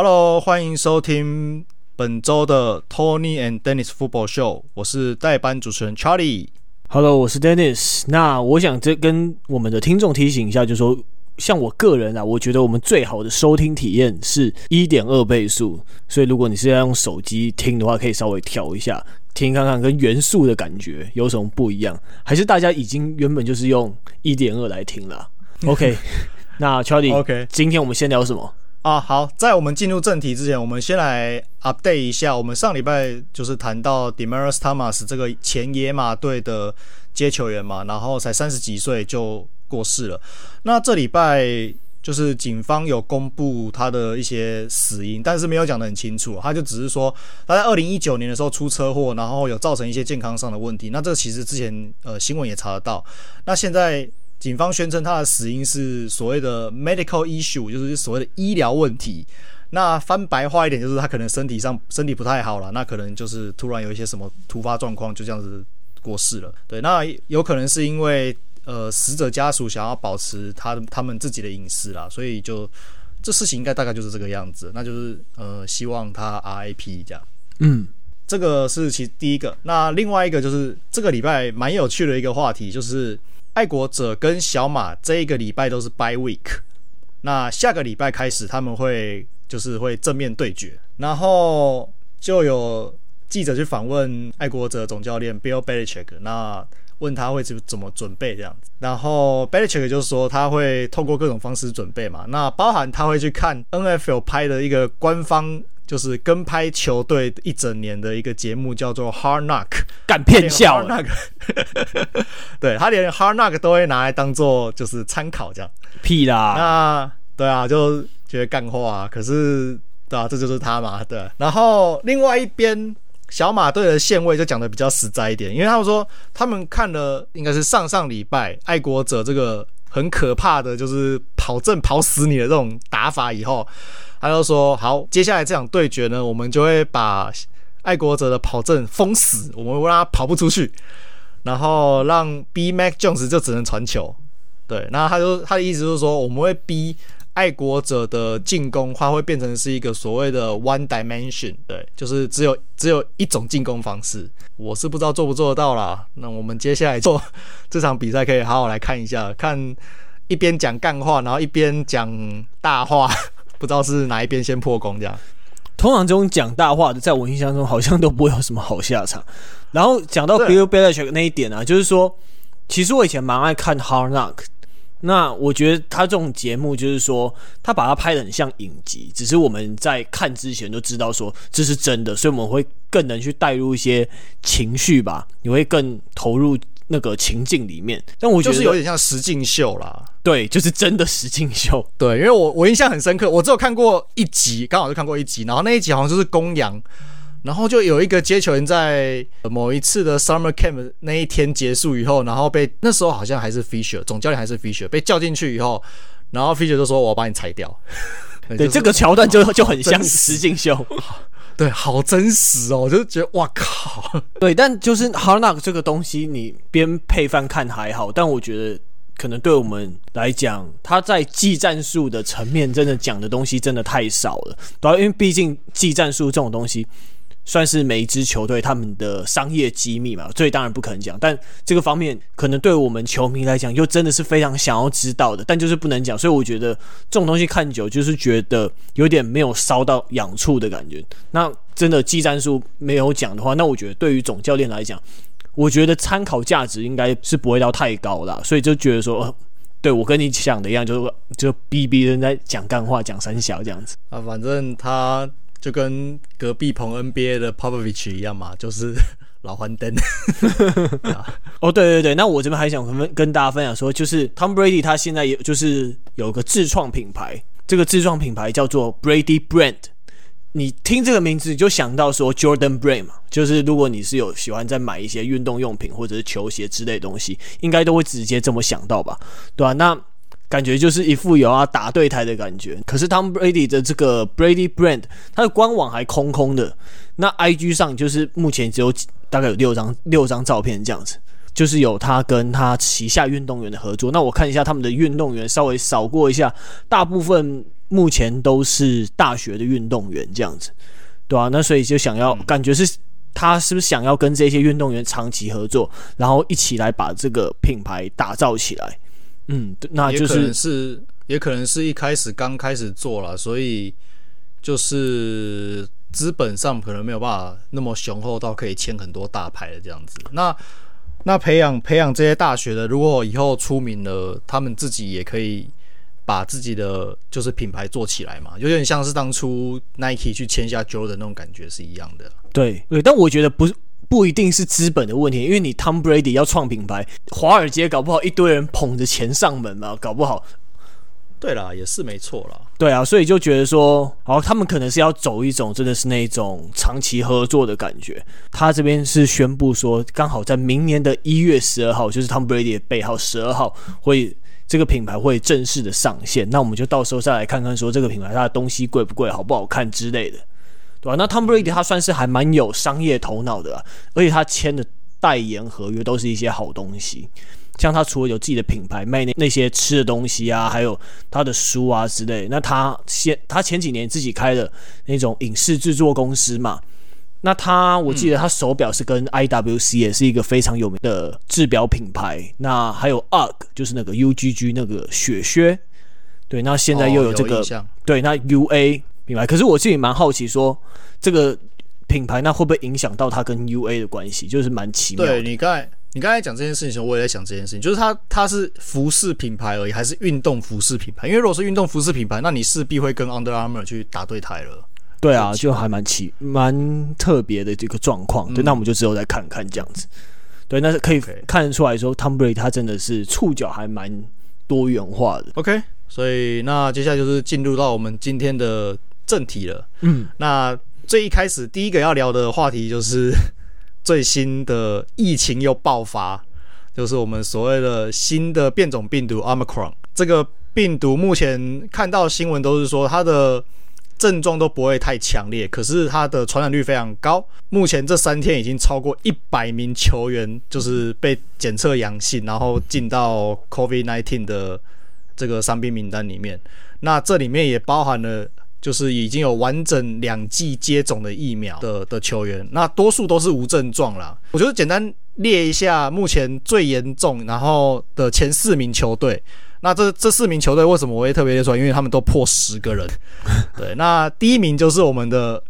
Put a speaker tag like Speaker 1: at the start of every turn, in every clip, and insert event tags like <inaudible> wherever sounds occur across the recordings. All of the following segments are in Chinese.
Speaker 1: Hello，欢迎收听本周的 Tony and Dennis Football Show，我是代班主持人 Charlie。
Speaker 2: Hello，我是 Dennis。那我想这跟我们的听众提醒一下，就是说，像我个人啊，我觉得我们最好的收听体验是一点二倍速，所以如果你是要用手机听的话，可以稍微调一下。听看看跟原速的感觉有什么不一样，还是大家已经原本就是用一点二来听了？OK，<laughs> 那 Charlie，OK，今天我们先聊什么
Speaker 1: 啊？好，在我们进入正题之前，我们先来 update 一下，我们上礼拜就是谈到 Demarus Thomas 这个前野马队的接球员嘛，然后才三十几岁就过世了。那这礼拜。就是警方有公布他的一些死因，但是没有讲得很清楚。他就只是说他在二零一九年的时候出车祸，然后有造成一些健康上的问题。那这个其实之前呃新闻也查得到。那现在警方宣称他的死因是所谓的 medical issue，就是所谓的医疗问题。那翻白话一点，就是他可能身体上身体不太好了，那可能就是突然有一些什么突发状况，就这样子过世了。对，那有可能是因为。呃，死者家属想要保持他他们自己的隐私啦，所以就这事情应该大概就是这个样子，那就是呃，希望他 RIP 这样。
Speaker 2: 嗯，
Speaker 1: 这个是其第一个。那另外一个就是这个礼拜蛮有趣的一个话题，就是爱国者跟小马这一个礼拜都是 by week，那下个礼拜开始他们会就是会正面对决，然后就有记者去访问爱国者总教练 Bill Belichick，那。问他会怎怎么准备这样子，然后 Belichick 就是说他会透过各种方式准备嘛，那包含他会去看 NFL 拍的一个官方就是跟拍球队一整年的一个节目，叫做 Hard Knock，
Speaker 2: 干骗笑那个，<laughs> <laughs>
Speaker 1: 对他连 Hard Knock 都会拿来当做就是参考这样，
Speaker 2: 屁啦，
Speaker 1: 那对啊，就觉得干话啊，可是对啊，这就是他嘛，对，然后另外一边。小马队的线位就讲的比较实在一点，因为他们说他们看了应该是上上礼拜爱国者这个很可怕的就是跑阵跑死你的这种打法以后，他就说好，接下来这场对决呢，我们就会把爱国者的跑阵封死，我们会让他跑不出去，然后让 B Mac Jones 就只能传球。对，那他就他的意思就是说我们会逼。爱国者的进攻，它会变成是一个所谓的 one dimension，对，就是只有只有一种进攻方式。我是不知道做不做得到啦。那我们接下来做 <laughs> 这场比赛，可以好好来看一下，看一边讲干话，然后一边讲大话，<laughs> 不知道是哪一边先破功这样。
Speaker 2: 通常这种讲大话的，在我印象中好像都不会有什么好下场。然后讲到 Bill Belichick 那一点啊，就是说，其实我以前蛮爱看 Hard Knock。那我觉得他这种节目就是说，他把它拍的很像影集，只是我们在看之前就知道说这是真的，所以我们会更能去带入一些情绪吧，你会更投入那个情境里面。但我觉得
Speaker 1: 就是有点像实境秀啦，
Speaker 2: 对，就是真的实境秀。
Speaker 1: 对，因为我我印象很深刻，我只有看过一集，刚好就看过一集，然后那一集好像就是公羊。然后就有一个接球员在某一次的 Summer Camp 那一天结束以后，然后被那时候好像还是 Fisher 总教练还是 Fisher 被叫进去以后，然后 Fisher 就说：“我要把你裁掉。<laughs> ”
Speaker 2: 对，就是、这个桥段就就很像实境秀，<laughs>
Speaker 1: 对，好真实哦，我就觉得哇靠，
Speaker 2: 对，但就是 Hard Knock 这个东西，你边配饭看还好，但我觉得可能对我们来讲，他在技战术的层面真的讲的东西真的太少了，对，因为毕竟技战术这种东西。算是每一支球队他们的商业机密嘛，所以当然不可能讲。但这个方面可能对我们球迷来讲，又真的是非常想要知道的，但就是不能讲。所以我觉得这种东西看久，就是觉得有点没有烧到痒处的感觉。那真的技战术没有讲的话，那我觉得对于总教练来讲，我觉得参考价值应该是不会到太高啦。所以就觉得说，对我跟你想的一样，就是就逼逼人在讲干话、讲三小这样子
Speaker 1: 啊，反正他。就跟隔壁棚 NBA 的 Popovich 一样嘛，就是 <laughs> 老黄灯。<laughs>
Speaker 2: 哦，对对对，那我这边还想跟跟大家分享说，就是 Tom Brady 他现在也就是有个自创品牌，这个自创品牌叫做 Brady Brand。你听这个名字就想到说 Jordan Brand 嘛，就是如果你是有喜欢在买一些运动用品或者是球鞋之类的东西，应该都会直接这么想到吧，对吧、啊？那感觉就是一副有要打对台的感觉，可是 Tom Brady 的这个 Brady Brand，它的官网还空空的。那 IG 上就是目前只有大概有六张六张照片这样子，就是有他跟他旗下运动员的合作。那我看一下他们的运动员，稍微扫过一下，大部分目前都是大学的运动员这样子，对啊，那所以就想要、感觉是他是不是想要跟这些运动员长期合作，然后一起来把这个品牌打造起来？嗯，那就是
Speaker 1: 是也可能是一开始刚开始做了，所以就是资本上可能没有办法那么雄厚到可以签很多大牌的这样子。那那培养培养这些大学的，如果以后出名了，他们自己也可以把自己的就是品牌做起来嘛，有点像是当初 Nike 去签下 Jordan 的那种感觉是一样的。
Speaker 2: 对对，但我觉得不是。不一定是资本的问题，因为你 Tom Brady 要创品牌，华尔街搞不好一堆人捧着钱上门嘛，搞不好。
Speaker 1: 对啦，也是没错啦。
Speaker 2: 对啊，所以就觉得说，哦，他们可能是要走一种真的是那种长期合作的感觉。他这边是宣布说，刚好在明年的一月十二号，就是 Tom Brady 的背号十二号，会这个品牌会正式的上线。那我们就到时候再来看看，说这个品牌它的东西贵不贵，好不好看之类的。对吧？那 Tom Brady 他算是还蛮有商业头脑的，而且他签的代言合约都是一些好东西。像他除了有自己的品牌卖那那些吃的东西啊，还有他的书啊之类。那他先他前几年自己开的那种影视制作公司嘛。那他我记得他手表是跟 IWC 也是一个非常有名的制表品牌。那还有 UGG 就是那个 UGG 那个雪靴。对，那现在又有这个、对，那 UA。品牌，可是我自己蛮好奇，说这个品牌那会不会影响到它跟 UA 的关系？就是蛮奇妙的。
Speaker 1: 对，你刚才你刚才讲这件事情的时候，我也在想这件事情，就是它它是服饰品牌而已，还是运动服饰品牌？因为如果是运动服饰品牌，那你势必会跟 Under Armour 去打对台了。
Speaker 2: 对啊，就还蛮奇蛮特别的这个状况。对，嗯、那我们就之后再看看这样子。对，那是可以看得出来说，Tom Brady 他真的是触角还蛮多元化的。
Speaker 1: OK，所以那接下来就是进入到我们今天的。正题了，嗯，那最一开始第一个要聊的话题就是 <laughs> 最新的疫情又爆发，就是我们所谓的新的变种病毒 Omicron。这个病毒目前看到新闻都是说它的症状都不会太强烈，可是它的传染率非常高。目前这三天已经超过一百名球员就是被检测阳性，然后进到 COVID-19 的这个伤病名单里面。那这里面也包含了。就是已经有完整两剂接种的疫苗的的球员，那多数都是无症状啦。我觉得简单列一下目前最严重然后的前四名球队。那这这四名球队为什么我会特别列出来？因为他们都破十个人。<laughs> 对，那第一名就是我们的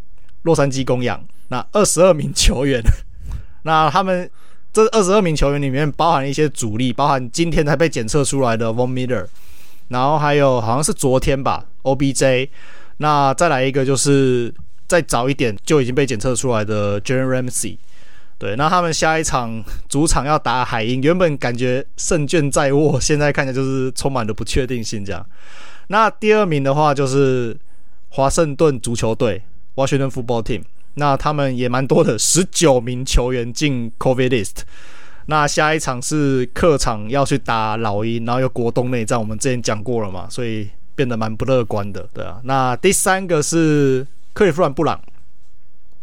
Speaker 1: 洛杉矶公羊，那二十二名球员。<laughs> 那他们这二十二名球员里面包含一些主力，包含今天才被检测出来的 Von Miller，然后还有好像是昨天吧，OBJ。那再来一个，就是再早一点就已经被检测出来的 Jalen Ramsey，对，那他们下一场主场要打海鹰，原本感觉胜券在握，现在看起来就是充满了不确定性这样。那第二名的话就是华盛顿足球队 Washington Football Team，那他们也蛮多的，十九名球员进 COVID list。那下一场是客场要去打老鹰，然后又国东内战，我们之前讲过了嘛，所以。变得蛮不乐观的，对啊。那第三个是克利夫兰布朗，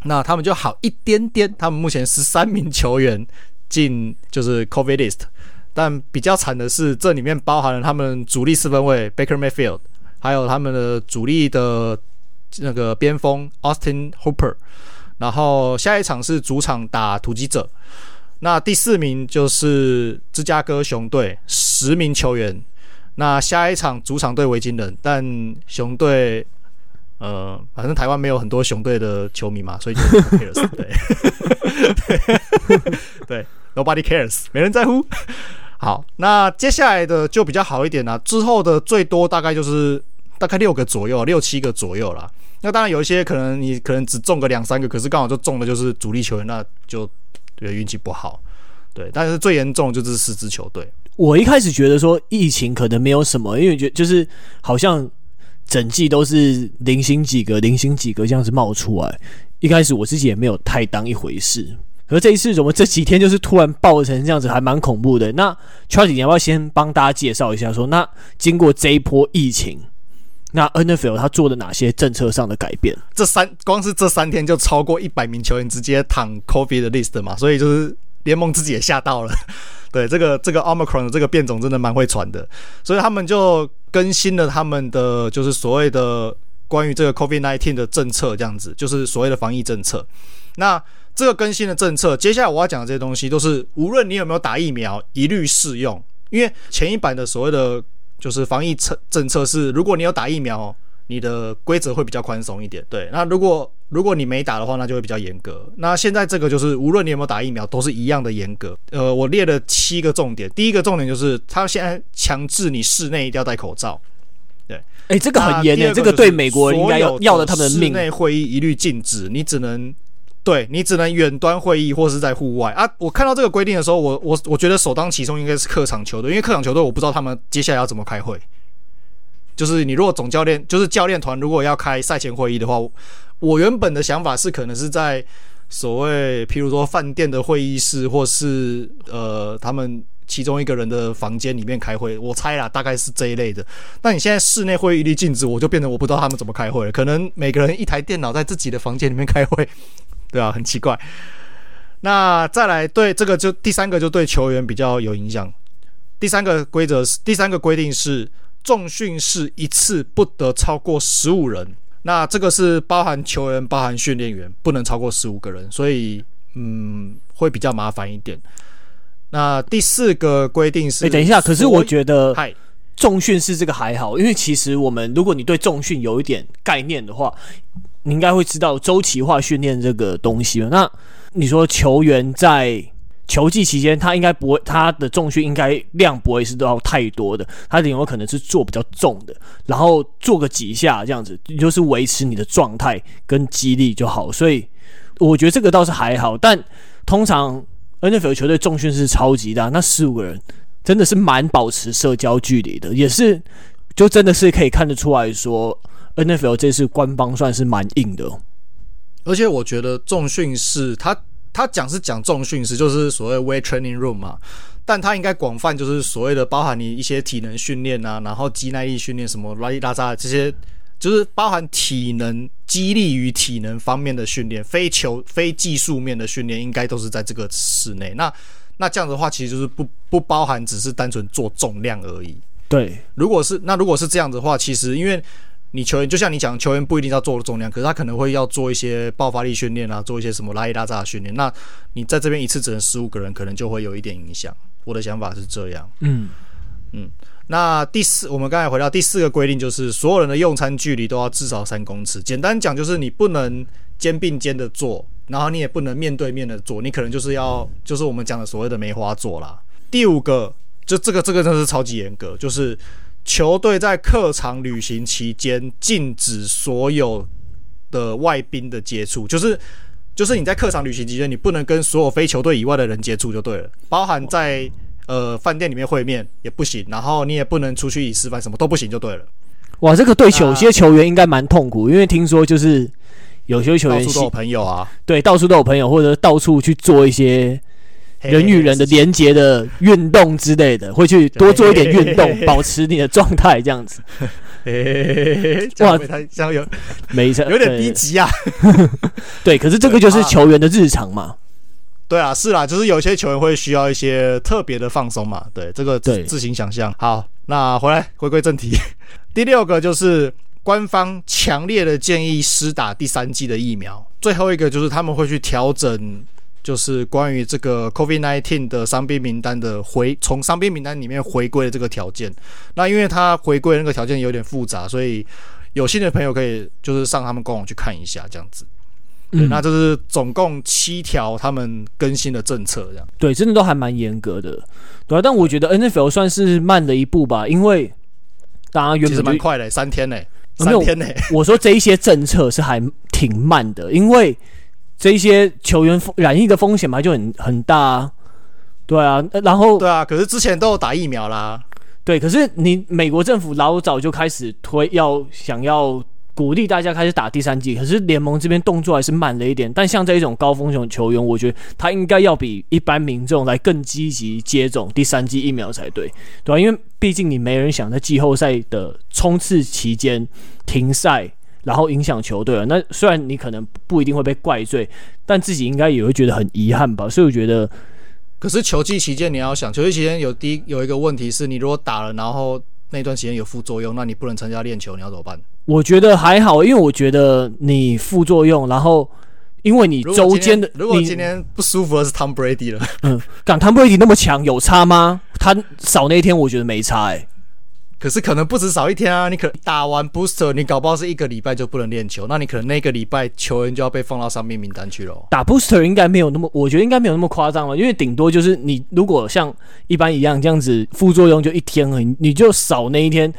Speaker 1: 那他们就好一点点，他们目前十三名球员进就是 COVID list，但比较惨的是，这里面包含了他们主力四分卫 Baker Mayfield，还有他们的主力的那个边锋 Austin Hooper，然后下一场是主场打突击者，那第四名就是芝加哥熊队十名球员。那下一场主场对维京人，但熊队，呃，反正台湾没有很多熊队的球迷嘛，所以就 cares，<laughs> 对，对，nobody cares，没人在乎。<laughs> 好，那接下来的就比较好一点啦，之后的最多大概就是大概六个左右，六七个左右啦。那当然有一些可能你可能只中个两三个，可是刚好就中的就是主力球员，那就对运气不好。对，但是最严重就是四支球队。
Speaker 2: 我一开始觉得说疫情可能没有什么，因为觉就是好像整季都是零星几个、零星几个这样子冒出来。一开始我自己也没有太当一回事，可是这一次怎么这几天就是突然爆成这样子，还蛮恐怖的。那 Charlie，你要不要先帮大家介绍一下说，那经过这一波疫情，那 NFL 他做了哪些政策上的改变？
Speaker 1: 这三光是这三天就超过一百名球员直接躺 COVID 的 list 嘛，所以就是。联盟自己也吓到了。<laughs> 对，这个这个 Omicron 的这个变种真的蛮会传的，所以他们就更新了他们的就是所谓的关于这个 COVID-19 的政策，这样子就是所谓的防疫政策。那这个更新的政策，接下来我要讲的这些东西都是无论你有没有打疫苗，一律适用。因为前一版的所谓的就是防疫策政策是，如果你有打疫苗，你的规则会比较宽松一点。对，那如果如果你没打的话，那就会比较严格。那现在这个就是无论你有没有打疫苗，都是一样的严格。呃，我列了七个重点，第一个重点就是他现在强制你室内一定要戴口罩。对，
Speaker 2: 哎，这个很严的，这个对美国人应该要要了他们的命。
Speaker 1: 室内会议一律禁止，你只能。对，你只能远端会议或是在户外啊！我看到这个规定的时候，我我我觉得首当其冲应该是客场球队，因为客场球队我不知道他们接下来要怎么开会。就是你如果总教练就是教练团如果要开赛前会议的话，我原本的想法是可能是在所谓譬如说饭店的会议室，或是呃他们其中一个人的房间里面开会。我猜啦，大概是这一类的。那你现在室内会议一律禁止，我就变成我不知道他们怎么开会了。可能每个人一台电脑在自己的房间里面开会。对啊，很奇怪。那再来对这个就第三个就对球员比较有影响。第三个规则是第三个规定是重训室一次不得超过十五人。那这个是包含球员、包含训练员，不能超过十五个人，所以嗯会比较麻烦一点。那第四个规定是，哎，
Speaker 2: 等一下，可是我觉得嗨，重训是这个还好，因为其实我们如果你对重训有一点概念的话。你应该会知道周期化训练这个东西吧？那你说球员在球季期间，他应该不会，他的重训应该量不会是都要太多的，他顶多可能是做比较重的，然后做个几下这样子，就是维持你的状态跟肌力就好。所以我觉得这个倒是还好。但通常 NFL 球队重训是超级大，那十五个人真的是蛮保持社交距离的，也是就真的是可以看得出来说。NFL 这次官方算是蛮硬的，
Speaker 1: 而且我觉得重训是，他他讲是讲重训室，就是所谓 weight training room 嘛，但他应该广泛就是所谓的包含你一些体能训练啊，然后肌耐力训练什么拉里拉扎这些，就是包含体能、激励与体能方面的训练，非球非技术面的训练，应该都是在这个室内。那那这样的话，其实就是不不包含只是单纯做重量而已。
Speaker 2: 对，
Speaker 1: 如果是那如果是这样的话，其实因为。你球员就像你讲，球员不一定要做重量，可是他可能会要做一些爆发力训练啊，做一些什么拉一拉扎的训练。那你在这边一次只能十五个人，可能就会有一点影响。我的想法是这样。
Speaker 2: 嗯
Speaker 1: 嗯。那第四，我们刚才回到第四个规定，就是所有人的用餐距离都要至少三公尺。简单讲，就是你不能肩并肩的坐，然后你也不能面对面的坐，你可能就是要，就是我们讲的所谓的梅花座啦。第五个，就这个这个真的是超级严格，就是。球队在客场旅行期间禁止所有的外宾的接触，就是就是你在客场旅行期间，你不能跟所有非球队以外的人接触就对了，包含在呃饭店里面会面也不行，然后你也不能出去以示范，什么都不行就对了。
Speaker 2: 哇，这个对有些球员应该蛮痛苦，因为听说就是有些球员
Speaker 1: 到处都有朋友啊，
Speaker 2: 对，到处都有朋友，或者到处去做一些。人与人的连接的运动之类的，会去多做一点运动，保持你的状态，这样子。
Speaker 1: 哇，这样有
Speaker 2: 没错，
Speaker 1: 有点逼急啊。
Speaker 2: 对，可是这个就是球员的日常嘛。
Speaker 1: 对啊，是啦，就是有些球员会需要一些特别的放松嘛。对，这个自自行想象。好，那回来回归正题。<laughs> 第六个就是官方强烈的建议施打第三剂的疫苗。最后一个就是他们会去调整。就是关于这个 COVID-19 的伤病名单的回，从伤病名单里面回归的这个条件。那因为他回归那个条件有点复杂，所以有兴趣的朋友可以就是上他们官网去看一下，这样子。嗯，那就是总共七条他们更新的政策，这样。
Speaker 2: 对，真的都还蛮严格的，对啊。但我觉得 NFL 算是慢了一步吧，因为大家原本
Speaker 1: 其实蛮快的，三天呢，三天呢。
Speaker 2: 我说这一些政策是还挺慢的，因为。这一些球员染疫的风险嘛，就很很大啊，对啊，然后
Speaker 1: 对啊，可是之前都有打疫苗啦，
Speaker 2: 对，可是你美国政府老早就开始推，要想要鼓励大家开始打第三剂，可是联盟这边动作还是慢了一点。但像这一种高风险球员，我觉得他应该要比一般民众来更积极接种第三剂疫苗才对，对啊，因为毕竟你没人想在季后赛的冲刺期间停赛。然后影响球队了。那虽然你可能不一定会被怪罪，但自己应该也会觉得很遗憾吧。所以我觉得
Speaker 1: 可是球季期间你要想，球季期间有第一有一个问题是，你如果打了，然后那段时间有副作用，那你不能参加练球，你要怎么办？
Speaker 2: 我觉得还好，因为我觉得你副作用，然后因为你周间的，
Speaker 1: 如果今天不舒服的是 Tom Brady 了，
Speaker 2: 嗯，敢 Tom Brady 那么强，有差吗？他少那一天，我觉得没差，欸，哎。
Speaker 1: 可是可能不止少一天啊！你可能打完 booster，你搞不好是一个礼拜就不能练球，那你可能那个礼拜球员就要被放到伤病名单去了。
Speaker 2: 打 booster 应该没有那么，我觉得应该没有那么夸张了，因为顶多就是你如果像一般一样这样子副作用就一天而已，你就少那一天，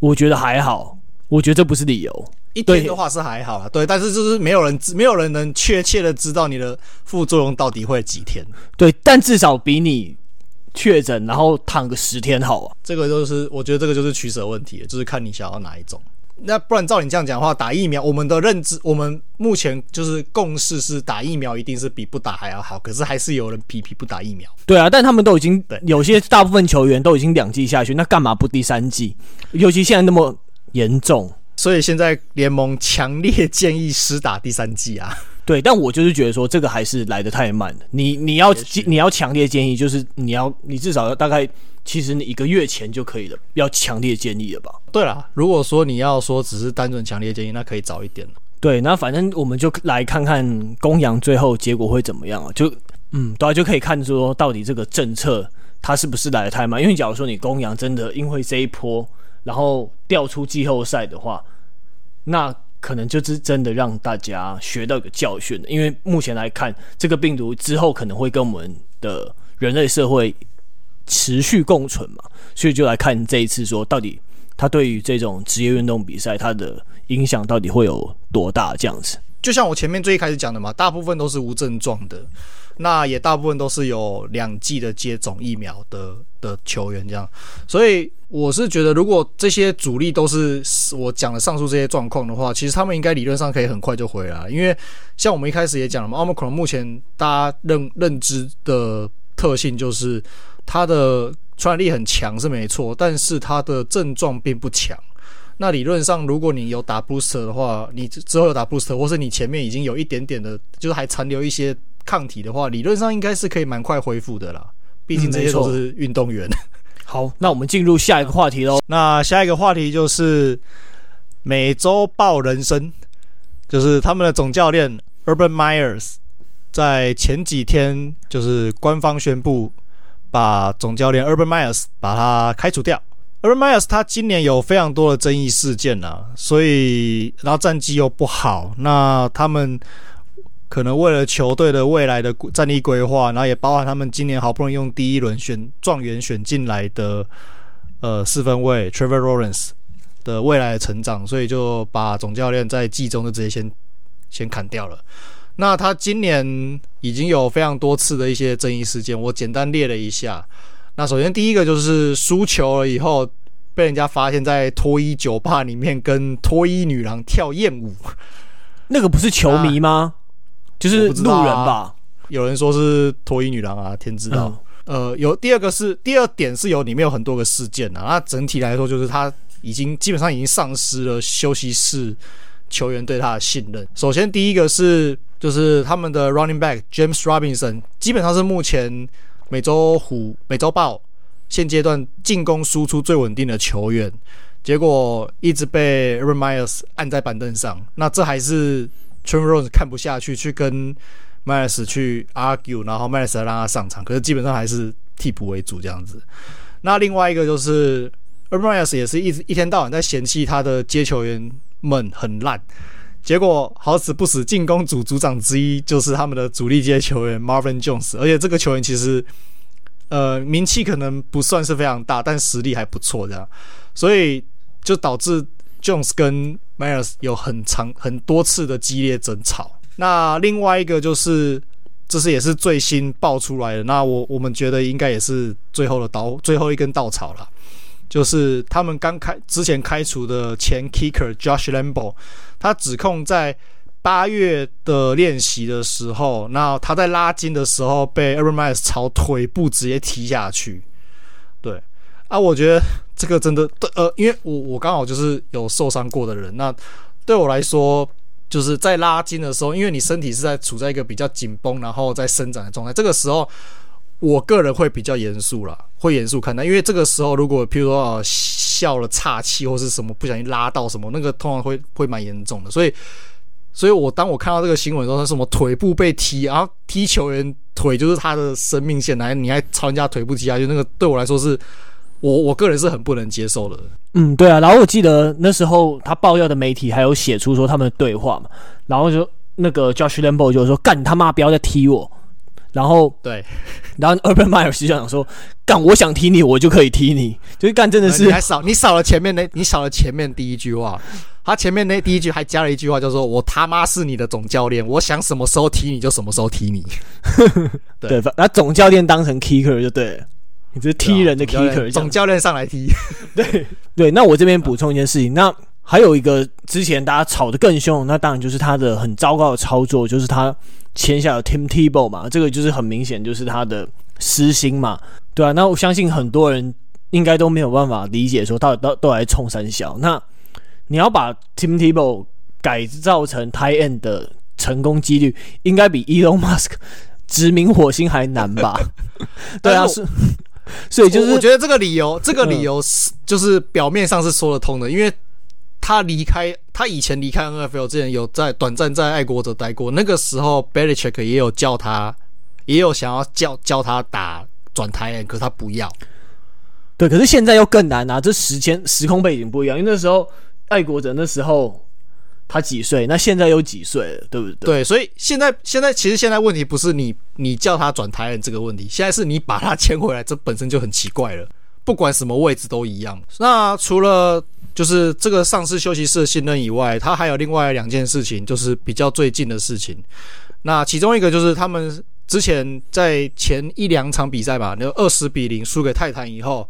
Speaker 2: 我觉得还好。我觉得这不是理由，
Speaker 1: 一天的话是还好啊，对，但是就是没有人没有人能确切的知道你的副作用到底会几天，
Speaker 2: 对，但至少比你。确诊，然后躺个十天好啊，
Speaker 1: 这个就是我觉得这个就是取舍问题，就是看你想要哪一种。那不然照你这样讲的话，打疫苗，我们的认知，我们目前就是共识是打疫苗一定是比不打还要好。可是还是有人皮皮不打疫苗。
Speaker 2: 对啊，但他们都已经有些大部分球员都已经两季下去，那干嘛不第三季？尤其现在那么严重，
Speaker 1: 所以现在联盟强烈建议施打第三季啊。
Speaker 2: 对，但我就是觉得说这个还是来的太慢了。你你要你要强烈建议，就是你要你至少要大概，其实你一个月前就可以了，要强烈建议了吧？
Speaker 1: 对啦，如果说你要说只是单纯强烈建议，那可以早一点。
Speaker 2: 对，那反正我们就来看看公羊最后结果会怎么样啊？就嗯，对啊，就可以看说到底这个政策它是不是来的太慢？因为假如说你公羊真的因为这一波然后掉出季后赛的话，那。可能就是真的让大家学到一个教训，因为目前来看，这个病毒之后可能会跟我们的人类社会持续共存嘛，所以就来看这一次说，到底它对于这种职业运动比赛它的影响到底会有多大？这样子，
Speaker 1: 就像我前面最一开始讲的嘛，大部分都是无症状的。那也大部分都是有两剂的接种疫苗的的球员这样，所以我是觉得，如果这些主力都是我讲的上述这些状况的话，其实他们应该理论上可以很快就回来，因为像我们一开始也讲了嘛，Omicron 目前大家认认知的特性就是它的传染力很强是没错，但是它的症状并不强。那理论上，如果你有打 booster 的话，你之后有打 booster，或是你前面已经有一点点的，就是还残留一些。抗体的话，理论上应该是可以蛮快恢复的啦。毕竟这些都是运动员。
Speaker 2: 好，那我们进入下一个话题喽。<laughs>
Speaker 1: 那下一个话题就是美洲豹人生，就是他们的总教练 Urban Myers 在前几天就是官方宣布把总教练 Urban Myers 把他开除掉。Urban Myers 他今年有非常多的争议事件啊，所以然后战绩又不好，那他们。可能为了球队的未来的战力规划，然后也包含他们今年好不容易用第一轮选状元选进来的呃四分卫 Trevor Lawrence 的未来的成长，所以就把总教练在季中就直接先先砍掉了。那他今年已经有非常多次的一些争议事件，我简单列了一下。那首先第一个就是输球了以后被人家发现，在脱衣酒吧里面跟脱衣女郎跳艳舞，
Speaker 2: 那个不是球迷吗？就是路人吧，啊，
Speaker 1: 有人说是脱衣女郎啊，天知道。嗯、呃，有第二个是第二点是有里面有很多个事件啊，那整体来说就是他已经基本上已经丧失了休息室球员对他的信任。首先第一个是就是他们的 running back James Robinson，基本上是目前美洲虎美洲豹现阶段进攻输出最稳定的球员，结果一直被 Urban Myers 按在板凳上，那这还是。Trevor Lawrence 看不下去，去跟 Myers 去 argue，然后 Myers 让他上场，可是基本上还是替补为主这样子。那另外一个就是 Myers 也是一直一天到晚在嫌弃他的接球员们很烂，结果好死不死，进攻组组长之一就是他们的主力接球员 Marvin Jones，而且这个球员其实呃名气可能不算是非常大，但实力还不错这样，所以就导致 Jones 跟 Myers 有很长很多次的激烈争吵。那另外一个就是，这是也是最新爆出来的。那我我们觉得应该也是最后的稻最后一根稻草了。就是他们刚开之前开除的前 Kicker Josh Lambo，他指控在八月的练习的时候，那他在拉筋的时候被 Urban Myers 朝腿部直接踢下去。对啊，我觉得。这个真的对，呃，因为我我刚好就是有受伤过的人，那对我来说，就是在拉筋的时候，因为你身体是在处在一个比较紧绷，然后在伸展的状态，这个时候我个人会比较严肃啦，会严肃看待，因为这个时候如果譬如说啊笑了岔气或是什么不小心拉到什么，那个通常会会蛮严重的，所以。所以我当我看到这个新闻的时候，他什么腿部被踢，然后踢球员腿就是他的生命线，来你还朝人家腿部踢下去，那个对我来说是我我个人是很不能接受的。
Speaker 2: 嗯，对啊。然后我记得那时候他爆料的媒体还有写出说他们的对话嘛，然后就那个 Josh Lambo 就说干你他妈不要再踢我，然后
Speaker 1: 对，
Speaker 2: 然后 Urban Meyer 就想说干我想踢你我就可以踢你，就是干真的是
Speaker 1: 你还少你少了前面那你少了前面第一句话。他前面那第一句还加了一句话，叫做“我他妈是你的总教练，我想什么时候踢你就什么时候踢你。<laughs> 对”把，把总教练当成 kicker 就对了，你这是踢人的 kicker，、啊、总教练上来踢。<laughs> 对对，那我这边补充一件事情，那还有一个之前大家吵得更凶，那当然就是他的很糟糕的操作，就是他签下了 Tim Tebow 嘛，这个就是很明显就是他的私心嘛，对啊，那我相信很多人应该都没有办法理解说到底都都来冲三小那。你要把 Tim Tebow 改造成 tight end 的成功几率，应该比 Elon Musk 殖民火星还难吧？<laughs> 对啊，是，所以就是我，觉得这个理由，这个理由是就是表面上是说得通的，嗯、因为他离开，他以前离开 NFL 之前有在短暂在爱国者待过，那个时候 Belichick 也有叫他，也有想要叫叫他打转 tight end，可是他不要。
Speaker 2: 对，可是现在又更难啊！这时间时空背景不一样，因为那时候。爱国者那时候他几岁？那现在又几岁了？对不对？
Speaker 1: 对，所以现在现在其实现在问题不是你你叫他转台人这个问题，现在是你把他 <laughs> 签回来，这本身就很奇怪了。不管什么位置都一样。那除了就是这个上市休息室的信任以外，他还有另外两件事情，就是比较最近的事情。那其中一个就是他们之前在前一两场比赛吧，那二十比零输给泰坦以后。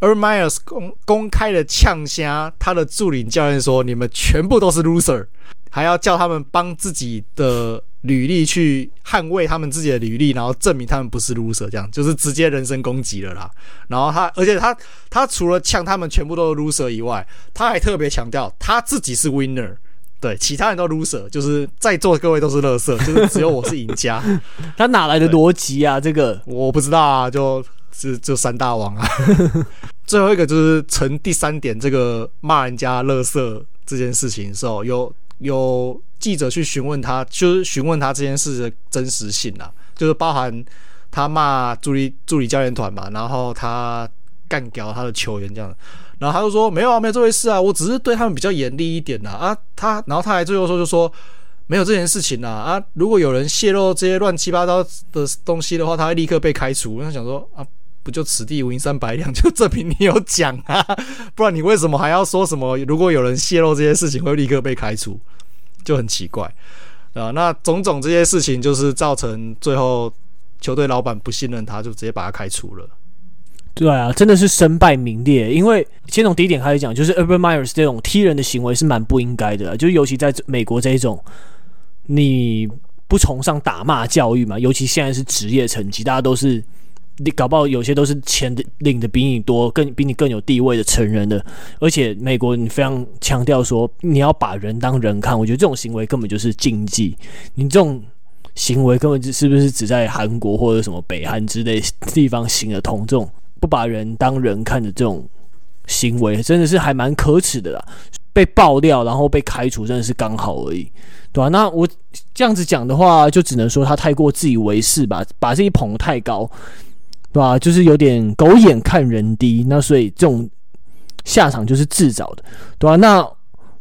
Speaker 1: 而 Myers 公公开的呛瞎，他的助理教练说：“你们全部都是 loser，还要叫他们帮自己的履历去捍卫他们自己的履历，然后证明他们不是 loser，这样就是直接人身攻击了啦。然后他，而且他他除了呛他们全部都是 loser 以外，他还特别强调他自己是 winner，对，其他人都 loser，就是在座各位都是垃圾，就是只有我是赢家。<laughs>
Speaker 2: 他哪来的逻辑啊？这个
Speaker 1: 我不知道啊，就。”是就三大王啊，<laughs> 最后一个就是成第三点，这个骂人家垃圾这件事情的时候，有有记者去询问他，就是询问他这件事的真实性啊，就是包含他骂助理助理教练团嘛，然后他干掉他的球员这样，然后他就说没有啊，没有这回事啊，我只是对他们比较严厉一点呐啊，他然后他还最后说就说没有这件事情啊啊，如果有人泄露这些乱七八糟的东西的话，他会立刻被开除。他想说啊。不就此地无银三百两，就证明你有讲啊，不然你为什么还要说什么？如果有人泄露这些事情，会立刻被开除，就很奇怪啊。那种种这些事情，就是造成最后球队老板不信任他，就直接把他开除了。
Speaker 2: 对啊，真的是身败名裂。因为先从第一点开始讲，就是 Urban Myers 这种踢人的行为是蛮不应该的，就尤其在美国这一种，你不崇尚打骂教育嘛，尤其现在是职业成绩，大家都是。你搞不好有些都是钱领的比你多，更比你更有地位的成人的，而且美国你非常强调说你要把人当人看，我觉得这种行为根本就是禁忌。你这种行为根本就是不是只在韩国或者什么北韩之类地方行得通？这种不把人当人看的这种行为，真的是还蛮可耻的啦。被爆料然后被开除，真的是刚好而已，对吧？那我这样子讲的话，就只能说他太过自以为是吧，把自己捧得太高。对吧？就是有点狗眼看人低，那所以这种下场就是自找的，对吧？那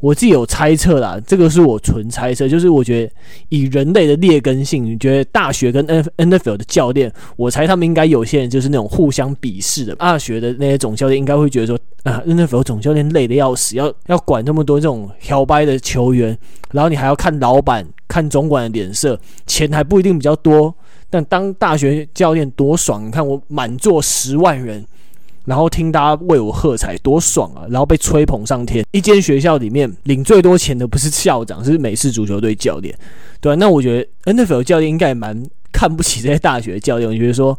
Speaker 2: 我自己有猜测啦，这个是我纯猜测，就是我觉得以人类的劣根性，你觉得大学跟 N N F L 的教练，我猜他们应该有些人就是那种互相鄙视的。大学的那些总教练应该会觉得说，啊，NFL 总教练累得要死，要要管那么多这种摇摆的球员，然后你还要看老板、看总管的脸色，钱还不一定比较多。但当大学教练多爽！你看我满座十万人，然后听大家为我喝彩，多爽啊！然后被吹捧上天。一间学校里面领最多钱的不是校长，是美式足球队教练，对啊，那我觉得 NFL 教练应该也蛮看不起这些大学教练。我觉得说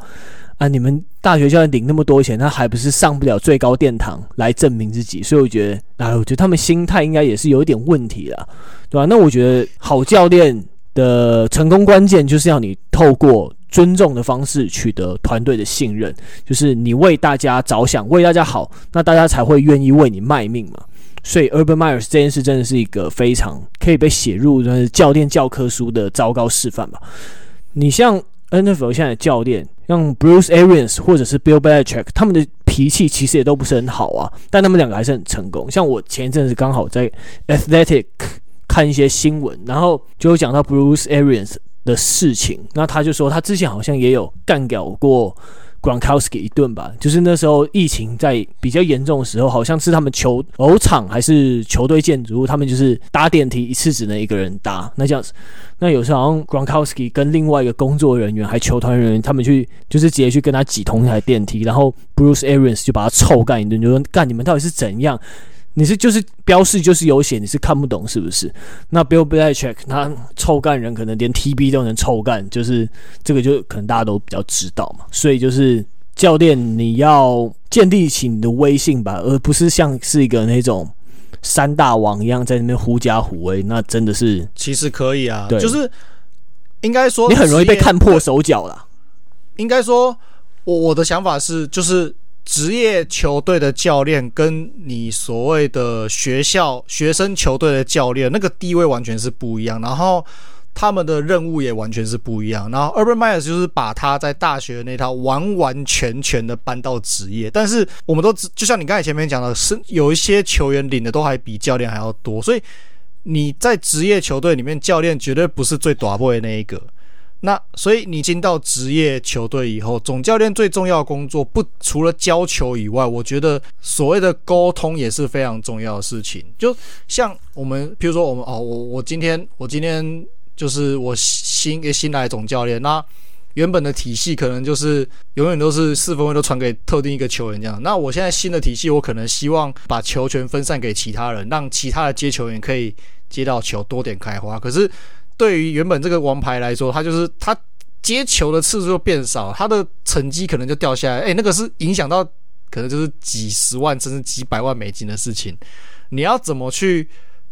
Speaker 2: 啊，你们大学教练领那么多钱，他还不是上不了最高殿堂来证明自己？所以我觉得啊，我觉得他们心态应该也是有一点问题啦，对吧？那我觉得好教练。的成功关键就是要你透过尊重的方式取得团队的信任，就是你为大家着想，为大家好，那大家才会愿意为你卖命嘛。所以，Urban Myers 这件事真的是一个非常可以被写入教练教科书的糟糕示范吧。你像 NFL 现在的教练，像 Bruce Arians 或者是 Bill Belichick，他们的脾气其实也都不是很好啊，但他们两个还是很成功。像我前一阵子刚好在 Athletic 看一些新闻，然后就讲到 Bruce Arians 的事情，那他就说他之前好像也有干掉过。Gronkowski 一顿吧，就是那时候疫情在比较严重的时候，好像是他们球球场还是球队建筑物，他们就是搭电梯一次只能一个人搭，那这样子，那有时候好像 Gronkowski 跟另外一个工作人员还球团人员，他们去就是直接去跟他挤同一台电梯，然后 Bruce Arians 就把他臭干一顿，就说干你们到底是怎样？你是就是标示就是有写，你是看不懂是不是？那 Bill Belichick 他臭干人，可能连 TB 都能臭干，就是这个就可能大家都比较知道嘛。所以就是教练你要建立起你的威信吧，而不是像是一个那种山大王一样在那边狐假虎威。那真的是
Speaker 1: 其实可以啊，
Speaker 2: 对，
Speaker 1: 就是应该说
Speaker 2: 你很容易被看破手脚了。
Speaker 1: 应该说，我我的想法是就是。职业球队的教练跟你所谓的学校学生球队的教练，那个地位完全是不一样，然后他们的任务也完全是不一样。然后 Urban Myers 就是把他在大学的那套完完全全的搬到职业，但是我们都知就像你刚才前面讲的，是有一些球员领的都还比教练还要多，所以你在职业球队里面，教练绝对不是最大尾的那一个。那所以你进到职业球队以后，总教练最重要的工作不除了教球以外，我觉得所谓的沟通也是非常重要的事情。就像我们，比如说我们哦，我我今天我今天就是我新新来总教练，那原本的体系可能就是永远都是四分卫都传给特定一个球员这样。那我现在新的体系，我可能希望把球权分散给其他人，让其他的接球员可以接到球多点开花。可是。对于原本这个王牌来说，他就是他接球的次数就变少，他的成绩可能就掉下来。哎，那个是影响到可能就是几十万甚至几百万美金的事情。你要怎么去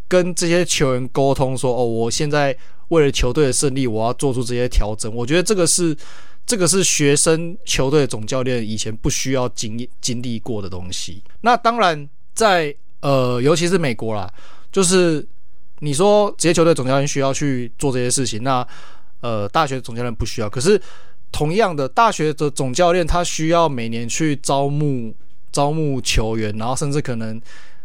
Speaker 1: 跟这些球员沟通说？哦，我现在为了球队的胜利，我要做出这些调整。我觉得这个是这个是学生球队总教练以前不需要经经历过的东西。那当然，在呃，尤其是美国啦，就是。你说职业球队总教练需要去做这些事情，那呃，大学总教练不需要。可是同样的，大学的总教练他需要每年去招募招募球员，然后甚至可能，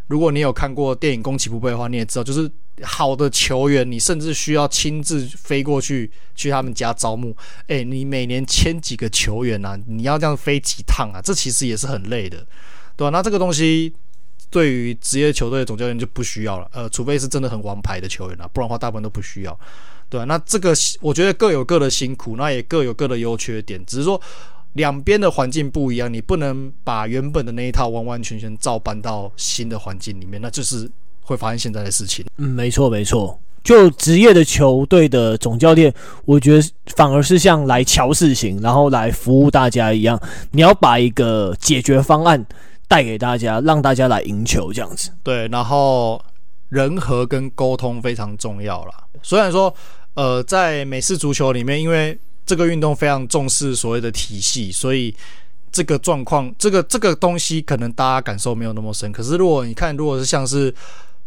Speaker 1: 如果你有看过电影《攻其不备》的话，你也知道，就是好的球员，你甚至需要亲自飞过去去他们家招募。诶，你每年签几个球员啊？你要这样飞几趟啊？这其实也是很累的，对吧？那这个东西。对于职业球队的总教练就不需要了，呃，除非是真的很王牌的球员了，不然的话大部分都不需要，对，那这个我觉得各有各的辛苦，那也各有各的优缺点，只是说两边的环境不一样，你不能把原本的那一套完完全全照搬到新的环境里面，那就是会发生现在的事情。
Speaker 2: 嗯，没错没错，就职业的球队的总教练，我觉得反而是像来瞧事情，然后来服务大家一样，你要把一个解决方案。带给大家，让大家来赢球这样子。
Speaker 1: 对，然后人和跟沟通非常重要啦。虽然说，呃，在美式足球里面，因为这个运动非常重视所谓的体系，所以这个状况，这个这个东西可能大家感受没有那么深。可是如果你看，如果是像是，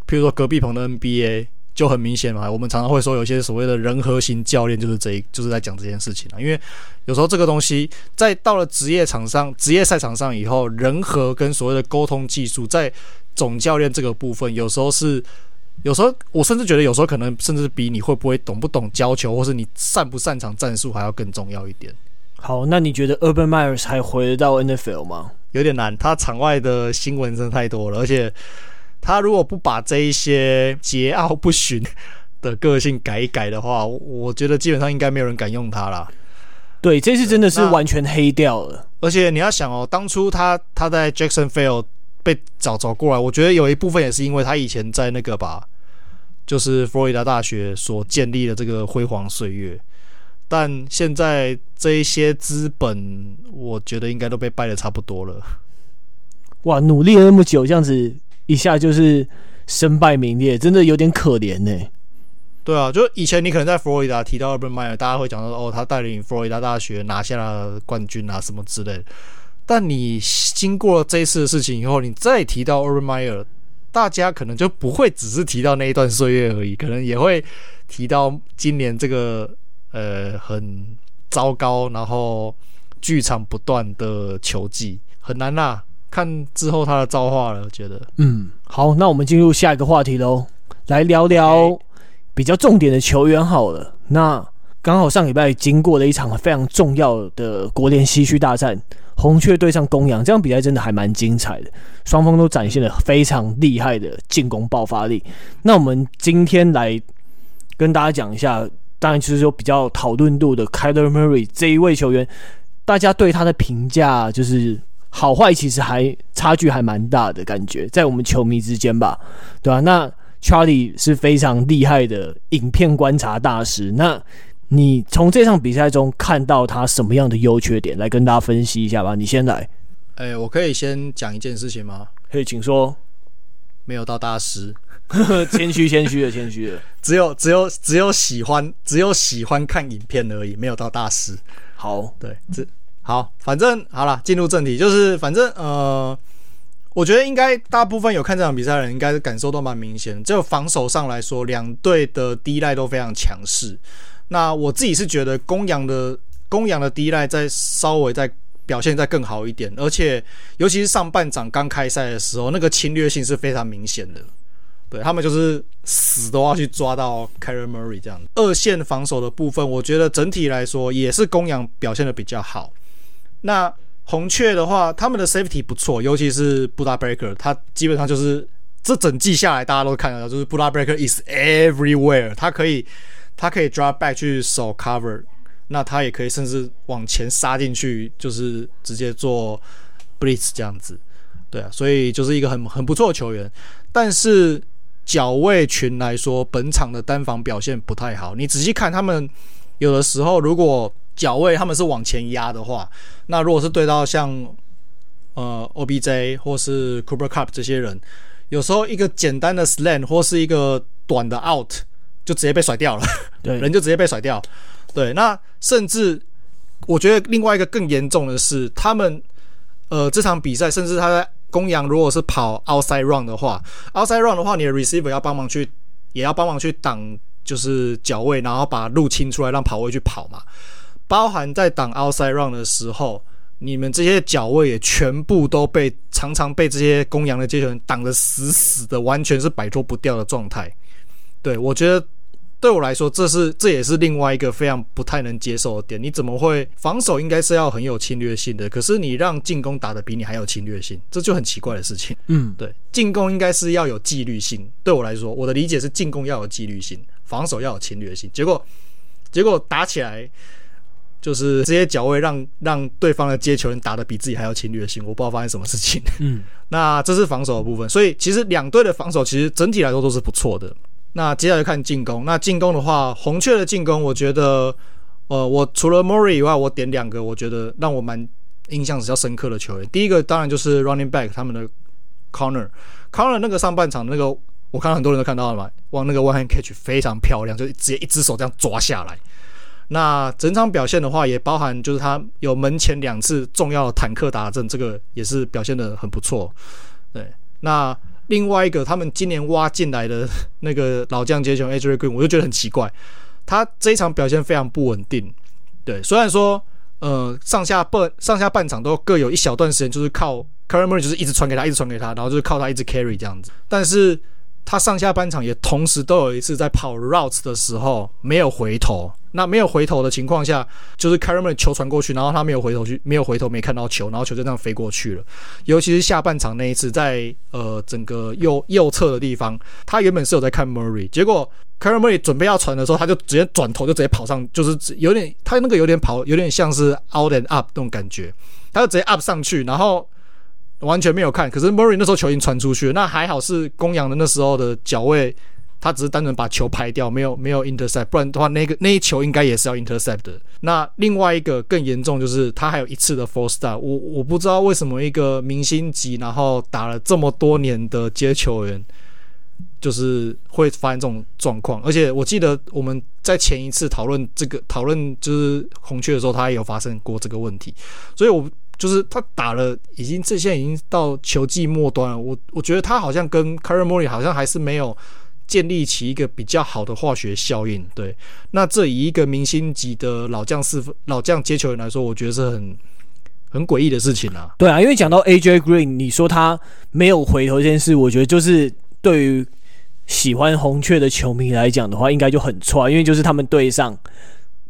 Speaker 1: 譬如说隔壁棚的 NBA。就很明显嘛，我们常常会说有些所谓的人和型教练，就是这一就是在讲这件事情了。因为有时候这个东西在到了职业场上、职业赛场上以后，人和跟所谓的沟通技术，在总教练这个部分，有时候是，有时候我甚至觉得有时候可能甚至比你会不会懂不懂教球，或是你擅不擅长战术还要更重要一点。
Speaker 2: 好，那你觉得 Urban Myers 还回得到 NFL 吗？
Speaker 1: 有点难，他场外的新闻真的太多了，而且。他如果不把这一些桀骜不驯的个性改一改的话，我觉得基本上应该没有人敢用他啦。
Speaker 2: 对，这次真的是完全黑掉了。
Speaker 1: 而且你要想哦，当初他他在 Jacksonville 被找找过来，我觉得有一部分也是因为他以前在那个吧，就是佛罗里达大学所建立的这个辉煌岁月。但现在这一些资本，我觉得应该都被败的差不多了。
Speaker 2: 哇，努力了那么久，这样子。一下就是身败名裂，真的有点可怜呢。
Speaker 1: 对啊，就以前你可能在佛罗里达提到 Urban Meyer，大家会讲到哦，他带领佛罗里达大学拿下了冠军啊什么之类的。但你经过这一次的事情以后，你再提到 Urban Meyer，大家可能就不会只是提到那一段岁月而已，可能也会提到今年这个呃很糟糕，然后剧场不断的球技，很难啦。看之后他的造化了，我觉得。
Speaker 2: 嗯，好，那我们进入下一个话题喽，来聊聊。比较重点的球员好了，那刚好上礼拜经过了一场非常重要的国联西区大战，红雀对上公羊，这场比赛真的还蛮精彩的，双方都展现了非常厉害的进攻爆发力。那我们今天来跟大家讲一下，当然就是说比较讨论度的 Kyler Murray 这一位球员，大家对他的评价就是好坏，其实还差距还蛮大的感觉，在我们球迷之间吧，对吧、啊？那 Charlie 是非常厉害的影片观察大师。那你从这场比赛中看到他什么样的优缺点？来跟大家分析一下吧。你先来。
Speaker 1: 哎、欸，我可以先讲一件事情吗？
Speaker 2: 可以，请说。
Speaker 1: 没有到大师，<laughs>
Speaker 2: 谦虚谦虚的谦虚的。
Speaker 1: 只有只有只有喜欢只有喜欢看影片而已，没有到大师。
Speaker 2: 好，
Speaker 1: 对，这好，反正好了，进入正题，就是反正呃。我觉得应该大部分有看这场比赛的人，应该是感受都蛮明显的。就防守上来说，两队的 D-line 都非常强势。那我自己是觉得公羊的公羊的 D-line 再稍微再表现再更好一点，而且尤其是上半场刚开赛的时候，那个侵略性是非常明显的。对，他们就是死都要去抓到 Kyler Murray 这样。二线防守的部分，我觉得整体来说也是公羊表现的比较好。那红雀的话，他们的 safety 不错，尤其是 Budda Baker，他基本上就是这整季下来，大家都看得到，就是 Budda Baker is everywhere，他可以他可以 drop back 去守 cover，那他也可以甚至往前杀进去，就是直接做 blitz 这样子，对啊，所以就是一个很很不错的球员。但是角卫群来说，本场的单防表现不太好。你仔细看他们，有的时候如果角卫他们是往前压的话，那如果是对到像呃 OBJ 或是 Cooper Kupp 这些人，有时候一个简单的 slant 或是一个短的 out 就直接被甩掉了，对，<laughs> 人就直接被甩掉。对，那甚至我觉得另外一个更严重的是，他们呃这场比赛，甚至他在公羊如果是跑 outside run 的话，outside run 的话，你的 receiver 要帮忙去，也要帮忙去挡，就是脚位，然后把路清出来，让跑位去跑嘛。包含在挡 outside run 的时候，你们这些脚位也全部都被常常被这些公羊的接球人挡得死死的，完全是摆脱不掉的状态。对，我觉得对我来说，这是这也是另外一个非常不太能接受的点。你怎么会防守应该是要很有侵略性的，可是你让进攻打得比你还有侵略性，这就很奇怪的事情。
Speaker 2: 嗯，
Speaker 1: 对，进攻应该是要有纪律性。对我来说，我的理解是进攻要有纪律性，防守要有侵略性。结果结果打起来。就是这些脚位让让对方的接球人打得比自己还要侵略性，我不知道发生什么事情。
Speaker 2: 嗯，<laughs>
Speaker 1: 那这是防守的部分，所以其实两队的防守其实整体来说都是不错的。那接下来看进攻，那进攻的话，红雀的进攻，我觉得，呃，我除了 Murray 以外，我点两个我觉得让我蛮印象比较深刻的球员。第一个当然就是 Running Back 他们的 Conner，Conner 那个上半场那个，我看到很多人都看到了嘛，往那个 One Hand Catch 非常漂亮，就直接一只手这样抓下来。那整场表现的话，也包含就是他有门前两次重要的坦克打阵，这个也是表现的很不错。对，那另外一个他们今年挖进来的那个老将接球 AJ Green，我就觉得很奇怪，他这一场表现非常不稳定。对，虽然说呃上下半上下半场都各有一小段时间就是靠 Kyler Murray 就是一直传给他，一直传给他，然后就是靠他一直 carry 这样子，但是。他上下半场也同时都有一次在跑 routes 的时候没有回头，那没有回头的情况下，就是 Kyler Murray 球传过去，然后他没有回头去，没有回头，没看到球，然后球就这样飞过去了。尤其是下半场那一次，在呃整个右右侧的地方，他原本是有在看 Murray，结果 Kyler Murray 准备要传的时候，他就直接转头就直接跑上，就是有点他那个有点跑，有点像是 out and up 那种感觉，他就直接 up 上去，然后。完全没有看，可是 Murray 那时候球已经传出去了，那还好是公羊的那时候的脚位，他只是单纯把球拍掉，没有没有 intercept，不然的话那个那一球应该也是要 intercept 的。那另外一个更严重就是他还有一次的 false start，我我不知道为什么一个明星级，然后打了这么多年的接球员，就是会发生这种状况。而且我记得我们在前一次讨论这个讨论就是红雀的时候，他也有发生过这个问题。所以，我就是他打了，已经这现在已经到球季末端了。我我觉得他好像跟 Kareemory 好像还是没有建立起一个比较好的化学效应。对，那这以一个明星级的老将四分老将接球员来说，我觉得是很。很诡异的事情啊！
Speaker 2: 对啊，因为讲到 AJ Green，你说他没有回头这件事，我觉得就是对于喜欢红雀的球迷来讲的话，应该就很错，因为就是他们对上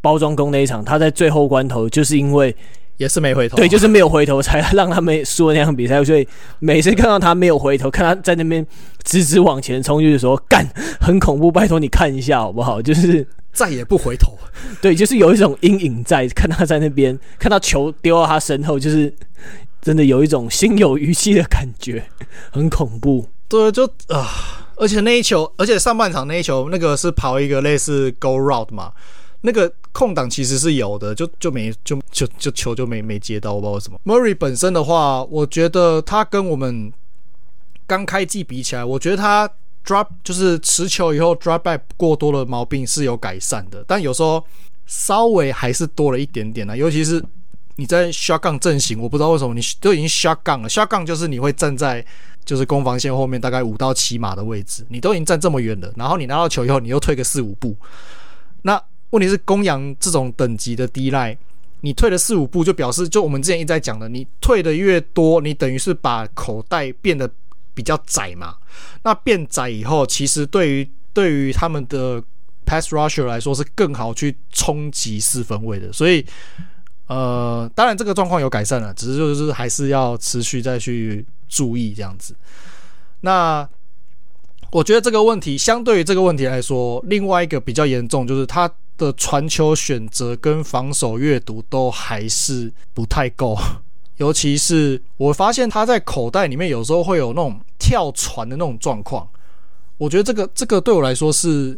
Speaker 2: 包装工那一场，他在最后关头就是因为
Speaker 1: 也是没回头，
Speaker 2: 对，就是没有回头才让他们输那场比赛，所以每次看到他没有回头，看他在那边直直往前冲，就是说干很恐怖，拜托你看一下好不好？就是。
Speaker 1: 再也不回头，<laughs>
Speaker 2: 对，就是有一种阴影在，看他在那边，看到球丢到他身后，就是真的有一种心有余悸的感觉，很恐怖。
Speaker 1: 对，就啊，而且那一球，而且上半场那一球，那个是跑一个类似 go route 嘛，那个空档其实是有的，就就没就就就球就没没接到，我不知道为什么。Murray 本身的话，我觉得他跟我们刚开季比起来，我觉得他。drop 就是持球以后 drop back 过多的毛病是有改善的，但有时候稍微还是多了一点点呢。尤其是你在 shotgun 阵型，我不知道为什么你都已经 shotgun 了，shotgun 就是你会站在就是攻防线后面大概五到七码的位置，你都已经站这么远了，然后你拿到球以后你又退个四五步，那问题是公羊这种等级的 D-line，你退了四五步就表示就我们之前一直在讲的，你退的越多，你等于是把口袋变得。比较窄嘛，那变窄以后，其实对于对于他们的 pass rusher 来说是更好去冲击四分卫的，所以呃，当然这个状况有改善了，只是就是还是要持续再去注意这样子。那我觉得这个问题相对于这个问题来说，另外一个比较严重就是他的传球选择跟防守阅读都还是不太够。尤其是我发现他在口袋里面有时候会有那种跳传的那种状况，我觉得这个这个对我来说是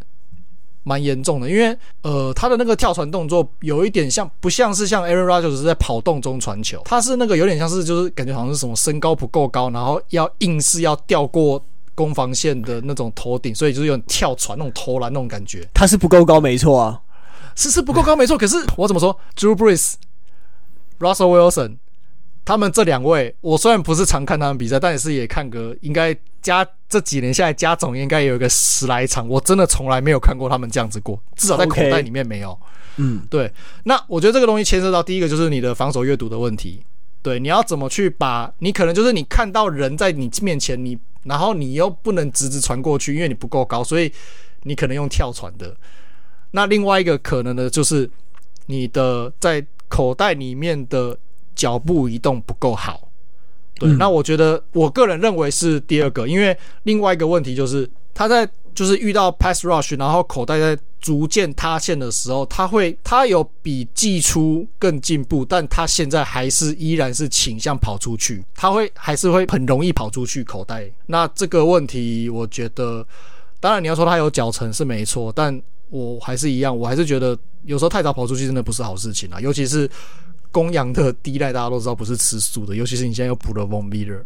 Speaker 1: 蛮严重的，因为呃他的那个跳传动作有一点像不像是像 Aaron Rodgers 是在跑动中传球，他是那个有点像是就是感觉好像是什么身高不够高，然后要硬是要吊过攻防线的那种头顶，所以就是有点跳传那种投篮那种感觉。
Speaker 2: 他是不够高没错啊，
Speaker 1: 是是不够高没错，可是我怎么说？Drew Brees、Russell Wilson。他们这两位，我虽然不是常看他们比赛，但也是也看个，应该加这几年下来加总应该有一个十来场。我真的从来没有看过他们这样子过，至少在口袋里面没有。嗯，对。那我觉得这个东西牵涉到第一个就是你的防守阅读的问题。对，你要怎么去把你可能就是你看到人在你面前，你然后你又不能直直传过去，因为你不够高，所以你可能用跳传的。那另外一个可能的就是你的在口袋里面的。脚步移动不够好，对，那我觉得我个人认为是第二个，因为另外一个问题就是他在就是遇到 pass rush，然后口袋在逐渐塌陷的时候，他会他有比季初更进步，但他现在还是依然是倾向跑出去，他会还是会很容易跑出去口袋。那这个问题，我觉得当然你要说他有脚程是没错，但我还是一样，我还是觉得有时候太早跑出去真的不是好事情啊，尤其是。公羊的第一代大家都知道不是吃素的，尤其是你现在又补了 Von Miller，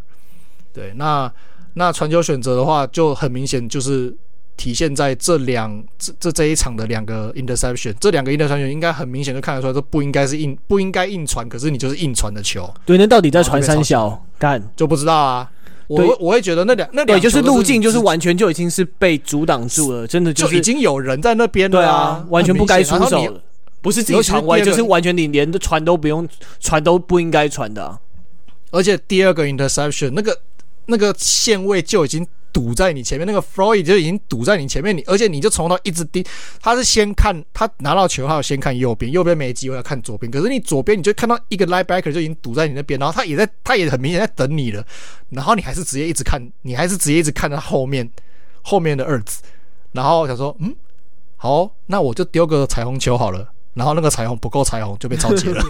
Speaker 1: 对，那那传球选择的话就很明显就是体现在这两这这这一场的两个 interception，这两个 interception 应该很明显就看得出来，这不应该是硬不应该硬传，可是你就是硬传的球。
Speaker 2: 对，那到底在传三小干
Speaker 1: 就不知道啊。我我会觉得那两那两
Speaker 2: 对就是路径就是完全就已经是被阻挡住了，真的
Speaker 1: 就已经有人在那边了，对啊，
Speaker 2: 完全不该出手了。不是自己传歪，就是完全你连的传都不用传都不应该传的、啊。
Speaker 1: 而且第二个 interception 那个那个线位就已经堵在你前面，那个 Floyd 就已经堵在你前面，你而且你就从头一直盯，他是先看他拿到球，他有先看右边，右边没机会要看左边，可是你左边你就看到一个 linebacker 就已经堵在你那边，然后他也在，他也很明显在等你了，然后你还是直接一直看，你还是直接一直看他后面后面的二子，然后想说，嗯，好，那我就丢个彩虹球好了。然后那个彩虹不够彩虹就被超截了，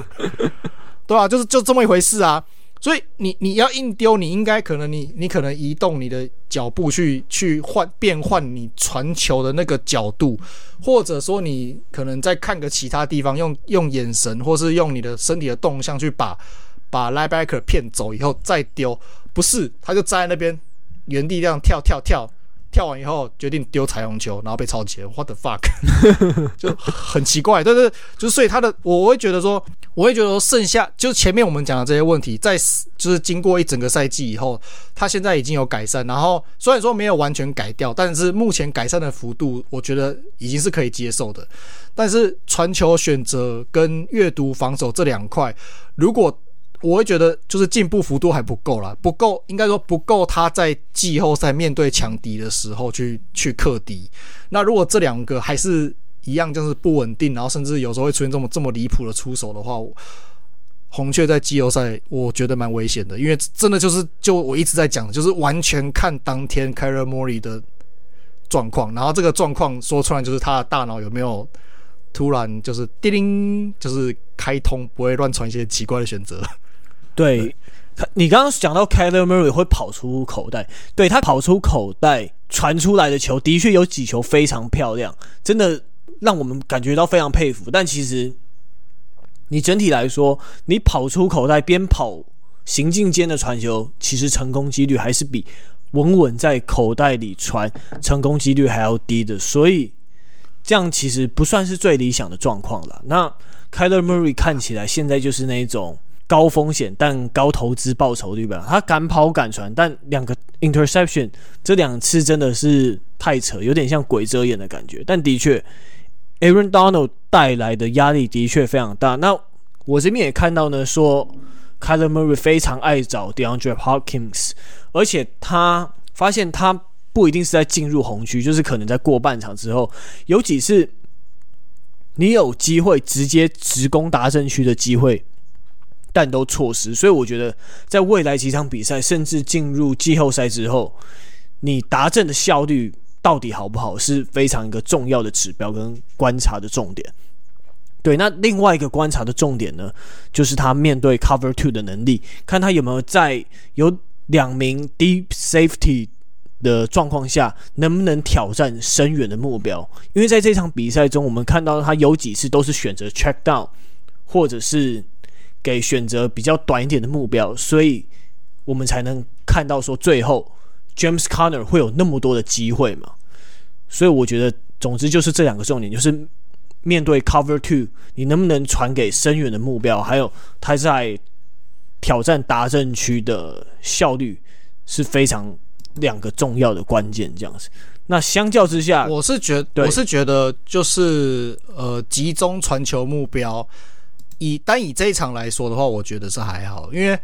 Speaker 1: <laughs> 对啊，就是就这么一回事啊。所以你你要硬丢，你应该可能你你可能移动你的脚步去去换变换你传球的那个角度，或者说你可能再看个其他地方，用用眼神或是用你的身体的动向去把把 linebacker 骗走以后再丢。不是，他就站在那边原地这样跳跳跳跳完以后决定丢彩虹球，然后被抄截，what the fuck，<laughs> 就很奇怪。但是就所以他的，我会觉得说，我会觉得说，剩下就是前面我们讲的这些问题，在就是经过一整个赛季以后，他现在已经有改善。然后虽然说没有完全改掉，但是目前改善的幅度，我觉得已经是可以接受的。但是传球选择跟阅读防守这两块，如果我会觉得就是进步幅度还不够啦，不够，应该说不够他在季后赛面对强敌的时候去去克敌。那如果这两个还是一样，就是不稳定，然后甚至有时候会出现这么这么离谱的出手的话，红雀在季后赛我觉得蛮危险的，因为真的就是就我一直在讲，就是完全看当天 Kyler Murray 的状况，然后这个状况说出来就是他的大脑有没有突然就是叮铃，就是开通，不会乱传一些奇怪的选择。
Speaker 2: 对，你刚刚讲到 Kyler Murray 会跑出口袋，对，他跑出口袋传出来的球，的确有几球非常漂亮，真的让我们感觉到非常佩服。但其实你整体来说，你跑出口袋边跑行进间的传球，其实成功几率还是比稳稳在口袋里传成功几率还要低的。所以这样其实不算是最理想的状况了。那 Kyler Murray 看起来现在就是那种。高风险但高投资报酬率吧，他敢跑敢传，但两个 interception 这两次真的是太扯，有点像鬼遮眼的感觉。但的确，Aaron Donald 带来的压力的确非常大。那我这边也看到呢，说 Kyler Murray 非常爱找 DeAndre Hopkins，而且他发现他不一定是在进入红区，就是可能在过半场之后，有几次你有机会直接直攻达阵区的机会。但都错失，所以我觉得在未来几场比赛，甚至进入季后赛之后，你达阵的效率到底好不好，是非常一个重要的指标跟观察的重点。对，那另外一个观察的重点呢，就是他面对 cover two 的能力，看他有没有在有两名 deep safety 的状况下，能不能挑战深远的目标。因为在这场比赛中，我们看到他有几次都是选择 check down，或者是。给选择比较短一点的目标，所以我们才能看到说最后 James Conner 会有那么多的机会嘛。所以我觉得，总之就是这两个重点，就是面对 Cover Two，你能不能传给深远的目标，还有他在挑战达阵区的效率是非常两个重要的关键。这样子，那相较之下，
Speaker 1: 我是觉得，我是觉得就是呃，集中传球目标。以单以这一场来说的话，我觉得是还好，因为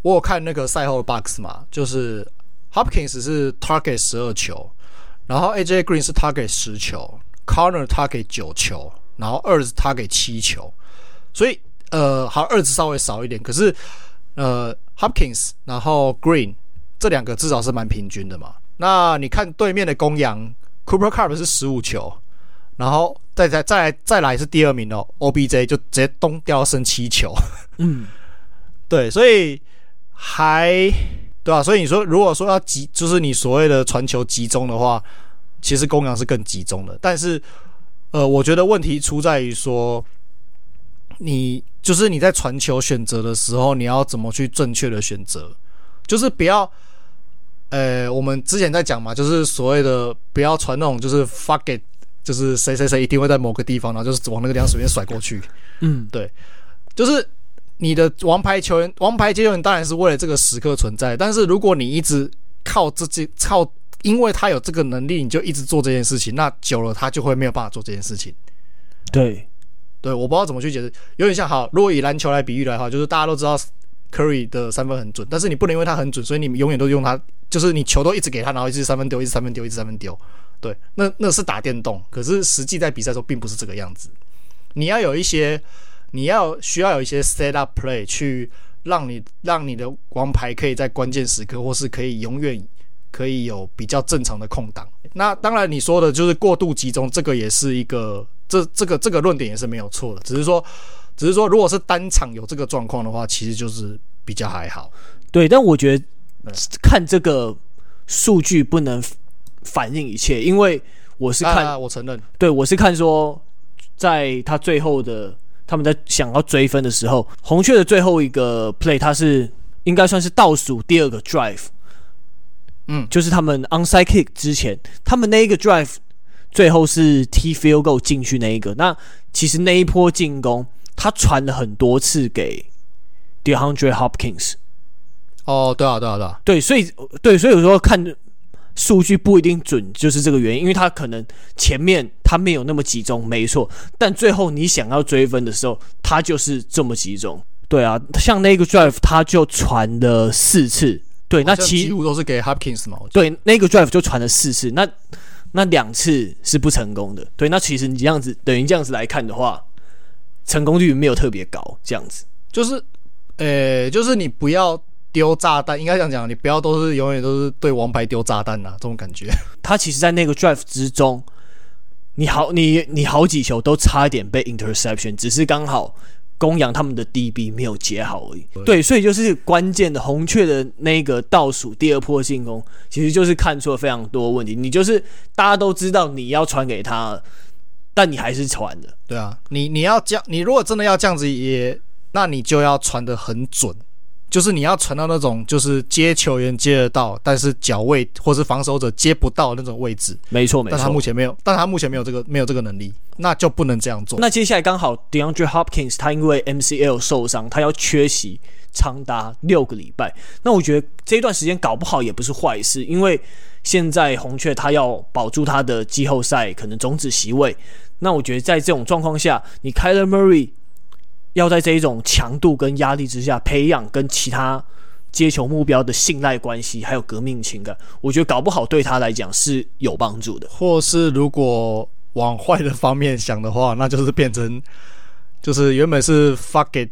Speaker 1: 我有看那个赛后的 box 嘛，就是 Hopkins 是 target 十二球，然后 AJ Green 是 target 十球，Corner target 九球，然后 Ertz target 七球，所以呃，好 Ertz 稍微少一点，可是呃 Hopkins 然后 Green 这两个至少是蛮平均的嘛。那你看对面的公羊 Cooper Kupp 是十五球。然后再再再来再来是第二名哦，OBJ 就直接东掉升七球，嗯，<laughs> 对，所以还对啊，所以你说如果说要集，就是你所谓的传球集中的话，其实公羊是更集中的。但是，呃，我觉得问题出在于说，你就是你在传球选择的时候，你要怎么去正确的选择，就是不要，呃，我们之前在讲嘛，就是所谓的不要传那种就是 fuck it。就是谁谁谁一定会在某个地方，然后就是往那个地方随便甩过去。嗯，对，就是你的王牌球员、王牌接球员当然是为了这个时刻存在。但是如果你一直靠自己靠，因为他有这个能力，你就一直做这件事情，那久了他就会没有办法做这件事情。
Speaker 2: 对，
Speaker 1: 对，我不知道怎么去解释，有点像好。如果以篮球来比喻的话，就是大家都知道 Curry 的三分很准，但是你不能因为他很准，所以你永远都用他，就是你球都一直给他，然后一直三分丢，一直三分丢，一直三分丢。对，那那是打电动，可是实际在比赛的时候并不是这个样子。你要有一些，你要需要有一些 set up play 去让你让你的王牌可以在关键时刻，或是可以永远可以有比较正常的空档。那当然你说的就是过度集中，这个也是一个这这个这个论点也是没有错的，只是说只是说如果是单场有这个状况的话，其实就是比较还好。
Speaker 2: 对，但我觉得看这个数据不能。反映一切，因为我是看，
Speaker 1: 啊、我承认，
Speaker 2: 对，我是看说，在他最后的他们在想要追分的时候，红雀的最后一个 play，他是应该算是倒数第二个 drive，
Speaker 1: 嗯，
Speaker 2: 就是他们 onside kick 之前，他们那一个 drive 最后是 T field goal 进去那一个。那其实那一波进攻，他传了很多次给 DeAndre Hopkins。
Speaker 1: 哦，对啊，对啊，对啊，
Speaker 2: 对，所以对，所以有时候看数据不一定准，就是这个原因，因为他可能前面他没有那么集中，没错，但最后你想要追分的时候，他就是这么集中。对啊，像那个 drive 他就传了四次，对，那其
Speaker 1: 几乎都是给 Hopkins 嘛，
Speaker 2: 对，那个 drive 就传了四次，那那两次是不成功的，对，那其实你这样子等于这样子来看的话，成功率没有特别高，这样子，
Speaker 1: 就是，呃，就是你不要。丢炸弹，应该这样讲，你不要都是永远都是对王牌丢炸弹呐，这种感觉。
Speaker 2: 他其实，在那个 drive 之中，你好，你你好几球都差一点被 interception，只是刚好公羊他们的 DB 没有接好而已。对，对，所以就是关键的红雀的那个倒数第二波进攻，其实就是看出了非常多问题。你就是大家都知道你要传给他，但你还是传的。
Speaker 1: 对啊，你你要这样，你如果真的要这样子也，那你就要传的很准。就是你要传到那种，就是接球员接得到，但是脚位或是防守者接不到那种位置。
Speaker 2: 没错，没错。
Speaker 1: 但他目前没有，但他目前没有这个没有这个能力，那就不能这样做。
Speaker 2: 那接下来刚好 DeAndre Hopkins 他因为 MCL 受伤，他要缺席长达六个礼拜。那我觉得这一段时间搞不好也不是坏事，因为现在红雀他要保住他的季后赛可能种子席位。那我觉得在这种状况下，你 Kyler Murray。要在这一种强度跟压力之下培养跟其他接球目标的信赖关系，还有革命情感，我觉得搞不好对他来讲是有帮助的。
Speaker 1: 或是如果往坏的方面想的话，那就是变成就是原本是 fuck it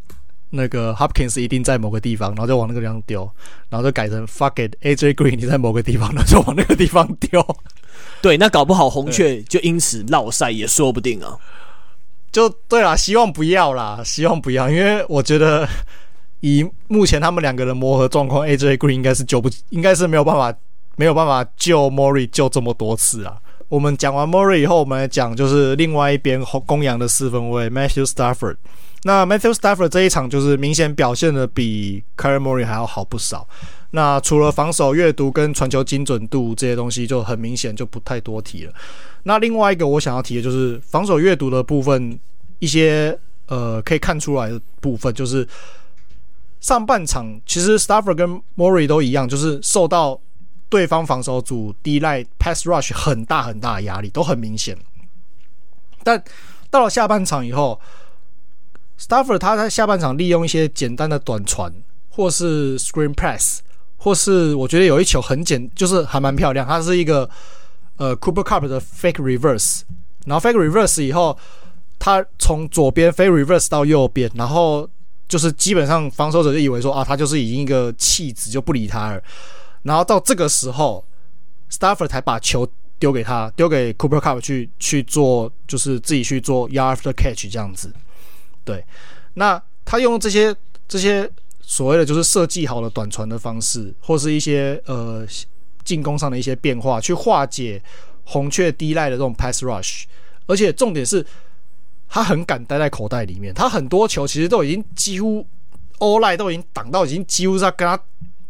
Speaker 1: 那个 Hopkins 一定在某个地方，然后就往那个地方丢，然后就改成 fuck it AJ Green 你在某个地方，那就往那个地方丢。
Speaker 2: 对，那搞不好红雀就因此落赛也说不定啊。
Speaker 1: 就对啦，希望不要啦，希望不要，因为我觉得以目前他们两个的磨合状况，AJ Green 应该是救不，应该是没有办法，没有办法救 Mory 救这么多次啊。我们讲完 Mory 以后，我们来讲就是另外一边公羊的四分卫 Matthew Stafford。那 Matthew Stafford 这一场就是明显表现的比 Karen Mory 还要好不少。那除了防守阅读跟传球精准度这些东西，就很明显就不太多提了。那另外一个我想要提的就是防守阅读的部分，一些呃可以看出来的部分，就是上半场其实 Stafford 跟 Murray 都一样，就是受到对方防守组依赖 pass rush 很大很大的压力，都很明显。但到了下半场以后，Stafford 他在下半场利用一些简单的短传，或是 screen press，或是我觉得有一球很简，就是还蛮漂亮，它是一个。呃，Cooper Cup 的 fake reverse，然后 fake reverse 以后，他从左边 fake reverse 到右边，然后就是基本上防守者就以为说啊，他就是已经一个弃子，就不理他了。然后到这个时候，Stafford 才把球丢给他，丢给 Cooper Cup 去去做，就是自己去做 after catch 这样子。对，那他用这些这些所谓的就是设计好了短传的方式，或是一些呃。进攻上的一些变化，去化解红雀低赖的这种 pass rush，而且重点是，他很敢待在口袋里面，他很多球其实都已经几乎 all line 都已经挡到，已经几乎是要跟他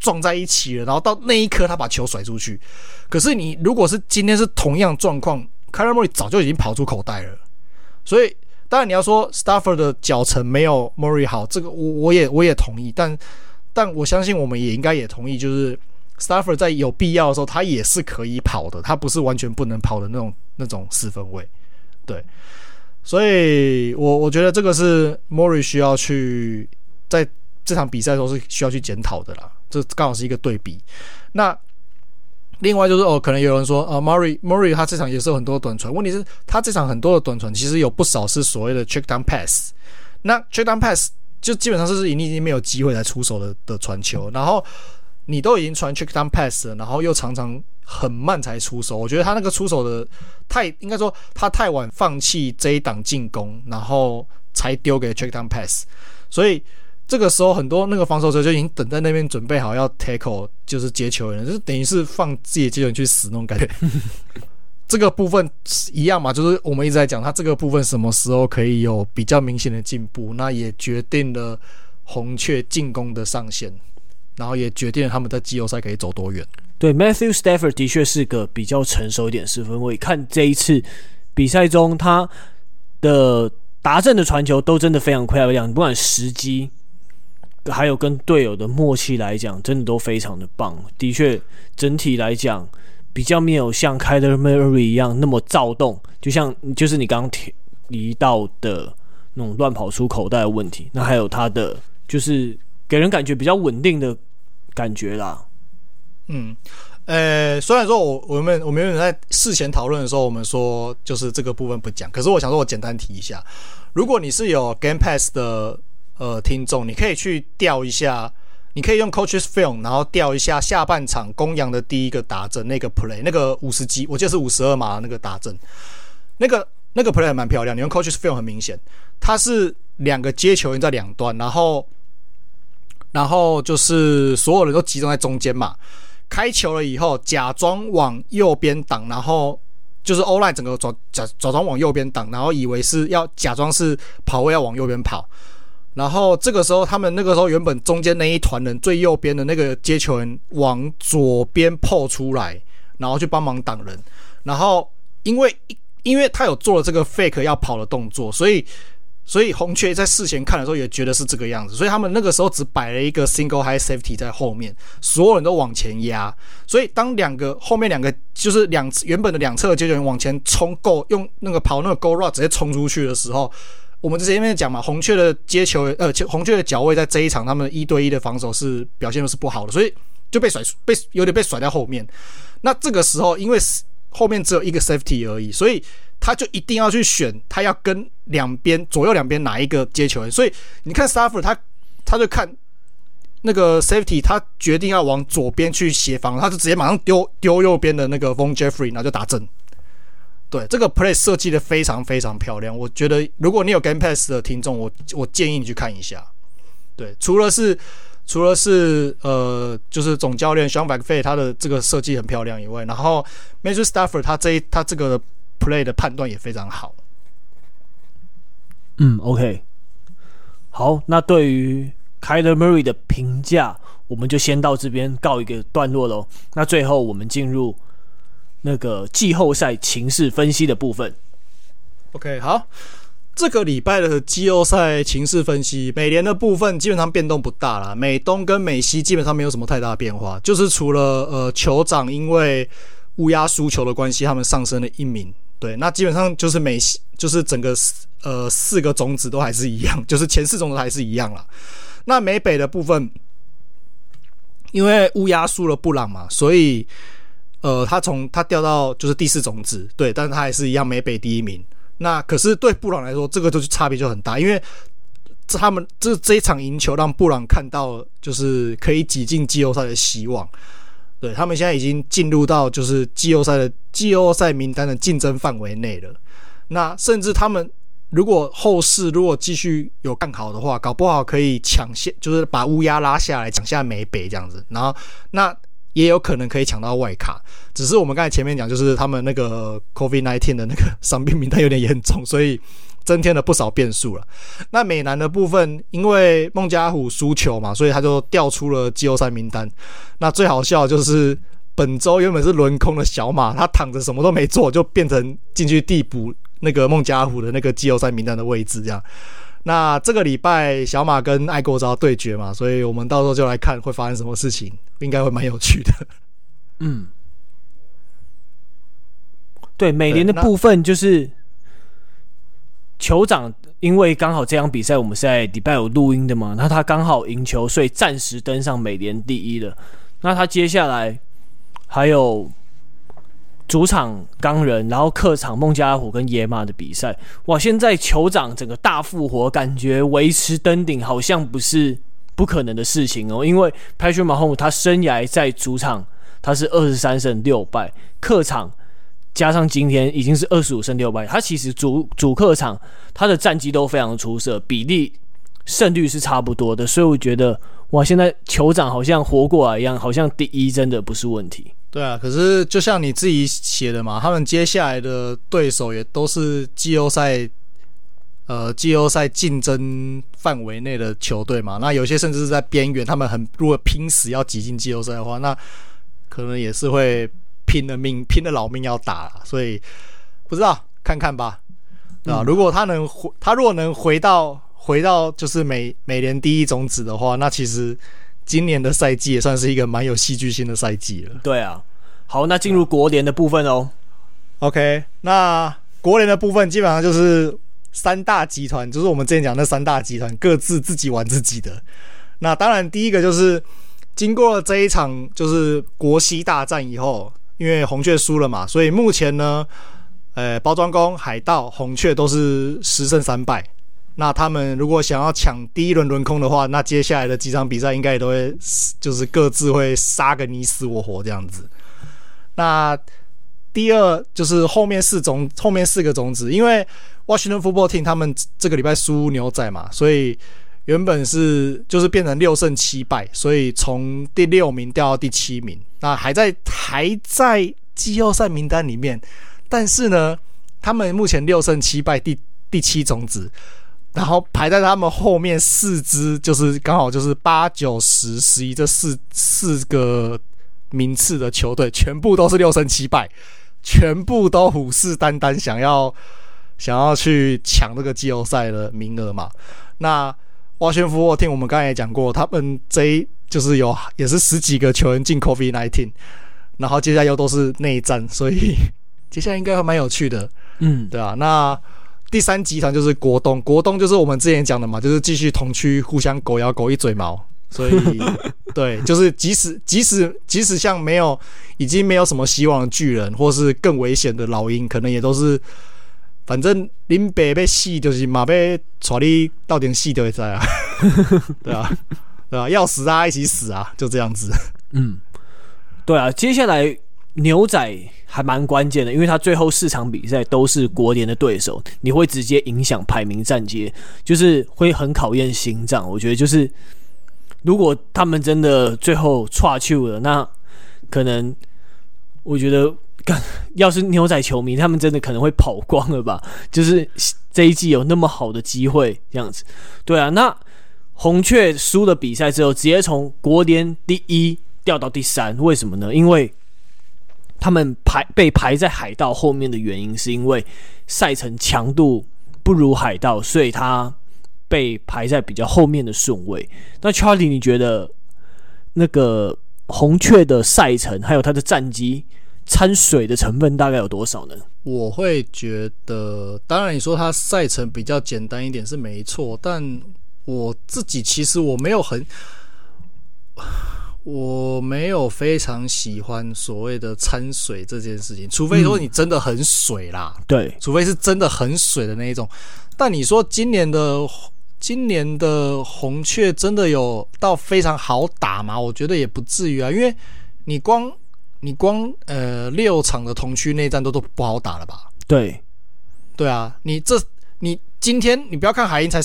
Speaker 1: 撞在一起了，然后到那一刻他把球甩出去。可是你如果是今天是同样状况，Kyler Murray 早就已经跑出口袋了。所以当然你要说 Stafford 的脚程没有 Murray 好，这个我我也我也同意，但但我相信我们也应该也同意，就是。Stafford 在有必要的时候，他也是可以跑的，他不是完全不能跑的那种那种四分卫，对，所以我我觉得这个是 Murray 需要去在这场比赛的时候是需要去检讨的啦，这刚好是一个对比。那另外就是哦，可能有人说啊，Murray Murray 他这场也是有很多短传，问题是他这场很多的短传其实有不少是所谓的 check down pass，那 check down pass 就基本上是你已经没有机会来出手的的传球，然后。你都已经传 check down pass 了，然后又常常很慢才出手。我觉得他那个出手的太，应该说他太晚放弃这一档进攻，然后才丢给 check down pass。所以这个时候很多那个防守者就已经等在那边准备好要 tackle，就是接球人，就是等于是放自己的接球员去死那种感觉。<laughs> 这个部分一样嘛，就是我们一直在讲他这个部分什么时候可以有比较明显的进步，那也决定了红雀进攻的上限。然后也决定了他们在季后赛可以走多远。
Speaker 2: 对，Matthew Stafford 的确是个比较成熟一点四分卫。看这一次比赛中，他的达阵的传球都真的非常漂亮，不管时机，还有跟队友的默契来讲，真的都非常的棒。的确，整体来讲比较没有像 Kyler Murray 一样那么躁动，就像就是你刚刚提提到的那种乱跑出口袋的问题。那还有他的就是给人感觉比较稳定的感觉啦。
Speaker 1: 嗯，呃，虽然说我我们我们有点在事前讨论的时候，我们说就是这个部分不讲，可是我想说，我简单提一下，如果你是有 Game Pass 的。呃，听众，你可以去调一下，你可以用 Coach's Film，然后调一下下半场公羊的第一个打阵那个 play，那个五十几，我记得是五十二码那个打阵，那个那个 play 蛮漂亮。你用 Coaches Film 很明显，它是两个接球员在两端，然后然后就是所有人都集中在中间嘛，开球了以后假装往右边挡，然后就是 O-line 整个转假假装往右边挡，然后以为是要假装是跑位要往右边跑。然后这个时候，他们那个时候原本中间那一团人最右边的那个接球人往左边破出来，然后去帮忙挡人。然后因为因为他有做了这个 fake 要跑的动作，所以所以红雀在事前看的时候也觉得是这个样子，所以他们那个时候只摆了一个 single high safety 在后面，所有人都往前压。所以当两个后面两个就是两原本的两侧的接球人往前冲够用那个跑那个 go r o u t 直接冲出去的时候。我们之前面讲嘛，红雀的接球，呃，红雀的脚位在这一场他们一对一的防守是表现的是不好的，所以就被甩，被有点被甩在后面。那这个时候，因为后面只有一个 safety 而已，所以他就一定要去选他要跟两边左右两边哪一个接球员。所以你看 Stafford 他他就看那个 safety，他决定要往左边去协防，他就直接马上丢丢右边的那个 Von Jeffrey，然后就打正。对，这个 play 设计的非常非常漂亮，我觉得如果你有 Game Pass 的听众，我我建议你去看一下。对，除了是除了是呃，就是总教练 Sean McVay 他的这个设计很漂亮以外，然后 Matthew Stafford 他这一他这个 play 的判断也非常好。
Speaker 2: 嗯，OK，好，那对于 Kyler Murray 的评价，我们就先到这边告一个段落喽。那最后我们进入。那个季后赛情势分析的部分
Speaker 1: ，OK，好，这个礼拜的季后赛情势分析，美联的部分基本上变动不大啦，美东跟美西基本上没有什么太大的变化，就是除了呃酋长因为乌鸦输球的关系，他们上升了一名，对，那基本上就是美西就是整个呃四个种子都还是一样，<laughs> 就是前四种子还是一样啦。那美北的部分，因为乌鸦输了布朗嘛，所以。呃，他从他掉到就是第四种子，对，但是他还是一样没北第一名。那可是对布朗来说，这个就是差别就很大，因为这他们这这一场赢球让布朗看到就是可以挤进季后赛的希望。对，他们现在已经进入到就是季后赛的季后赛名单的竞争范围内了。那甚至他们如果后市如果继续有看好的话，搞不好可以抢下，就是把乌鸦拉下来，抢下美北这样子。然后那。也有可能可以抢到外卡，只是我们刚才前面讲，就是他们那个 COVID-19 的那个 <laughs> 伤病名单有点严重，所以增添了不少变数了。那美男的部分，因为孟加虎输球嘛，所以他就调出了季后赛名单。那最好笑就是本周原本是轮空的小马，他躺着什么都没做，就变成进去递补那个孟加虎的那个季后赛名单的位置，这样。那这个礼拜小马跟爱国者对决嘛，所以我们到时候就来看会发生什么事情，应该会蛮有趣的。
Speaker 2: 嗯，对，美联的部分就是酋长，因为刚好这场比赛我们是在礼拜有录音的嘛，那他刚好赢球，所以暂时登上美联第一了。那他接下来还有。主场钢人，然后客场孟加拉虎跟野马的比赛，哇！现在酋长整个大复活，感觉维持登顶好像不是不可能的事情哦。因为 Patrick Mahomes 他生涯在主场他是二十三胜六败，客场加上今天已经是二十五胜六败。他其实主主客场他的战绩都非常出色，比例胜率是差不多的，所以我觉得哇，现在酋长好像活过来一样，好像第一真的不是问题。
Speaker 1: 对啊，可是就像你自己写的嘛，他们接下来的对手也都是季后赛，呃，季后赛竞争范围内的球队嘛。那有些甚至是在边缘，他们很如果拼死要挤进季后赛的话，那可能也是会拼了命、拼了老命要打啦，所以不知道看看吧，啊、嗯，如果他能回，他如果能回到回到就是美美联第一种子的话，那其实今年的赛季也算是一个蛮有戏剧性的赛季了。
Speaker 2: 对啊，好，那进入国联的部分哦。
Speaker 1: OK，那国联的部分基本上就是三大集团，就是我们之前讲那三大集团各自自己玩自己的。那当然，第一个就是经过了这一场就是国西大战以后，因为红雀输了嘛，所以目前呢，呃，包装工、海盗、红雀都是十胜三败。那他们如果想要抢第一轮轮空的话，那接下来的几场比赛应该也都会就是各自会杀个你死我活这样子。那第二就是后面四种后面四个种子，因为 Washington Football Team 他们这个礼拜输牛仔嘛，所以原本是就是变成六胜七败，所以从第六名掉到第七名，那还在还在季后赛名单里面，但是呢，他们目前六胜七败，第第七种子，然后排在他们后面四支，就是刚好就是八九十十一这四四个名次的球队，全部都是六胜七败。全部都虎视眈眈，想要想要去抢这个季后赛的名额嘛？那沃宣夫沃听我们刚才也讲过，他们这一就是有也是十几个球员进 COVID nineteen，然后接下来又都是内战，所以 <laughs> 接下来应该会蛮有趣的，嗯，对啊。那第三集团就是国东，国东就是我们之前讲的嘛，就是继续同区互相狗咬狗一嘴毛。所以，<laughs> 对，就是即使即使即使像没有已经没有什么希望的巨人，或是更危险的老鹰，可能也都是，反正林北被戏就是马被传你到点戏都会在啊，<laughs> 对啊，对啊，要死大家，一起死啊，就这样子。
Speaker 2: 嗯，对啊，接下来牛仔还蛮关键的，因为他最后四场比赛都是国联的对手，你会直接影响排名战阶，就是会很考验心脏。我觉得就是。如果他们真的最后岔去了，那可能我觉得，要是牛仔球迷，他们真的可能会跑光了吧？就是这一季有那么好的机会，这样子。对啊，那红雀输了比赛之后，直接从国联第一掉到第三，为什么呢？因为他们排被排在海盗后面的原因，是因为赛程强度不如海盗，所以他。被排在比较后面的顺位。那 Charlie，你觉得那个红雀的赛程还有他的战绩掺水的成分大概有多少呢？
Speaker 1: 我会觉得，当然你说它赛程比较简单一点是没错，但我自己其实我没有很，我没有非常喜欢所谓的掺水这件事情，除非说你真的很水啦，
Speaker 2: 嗯、对，
Speaker 1: 除非是真的很水的那一种。但你说今年的。今年的红雀真的有到非常好打吗？我觉得也不至于啊，因为你光你光呃六场的同区内战都都不好打了吧？
Speaker 2: 对，
Speaker 1: 对啊，你这你今天你不要看海鹰才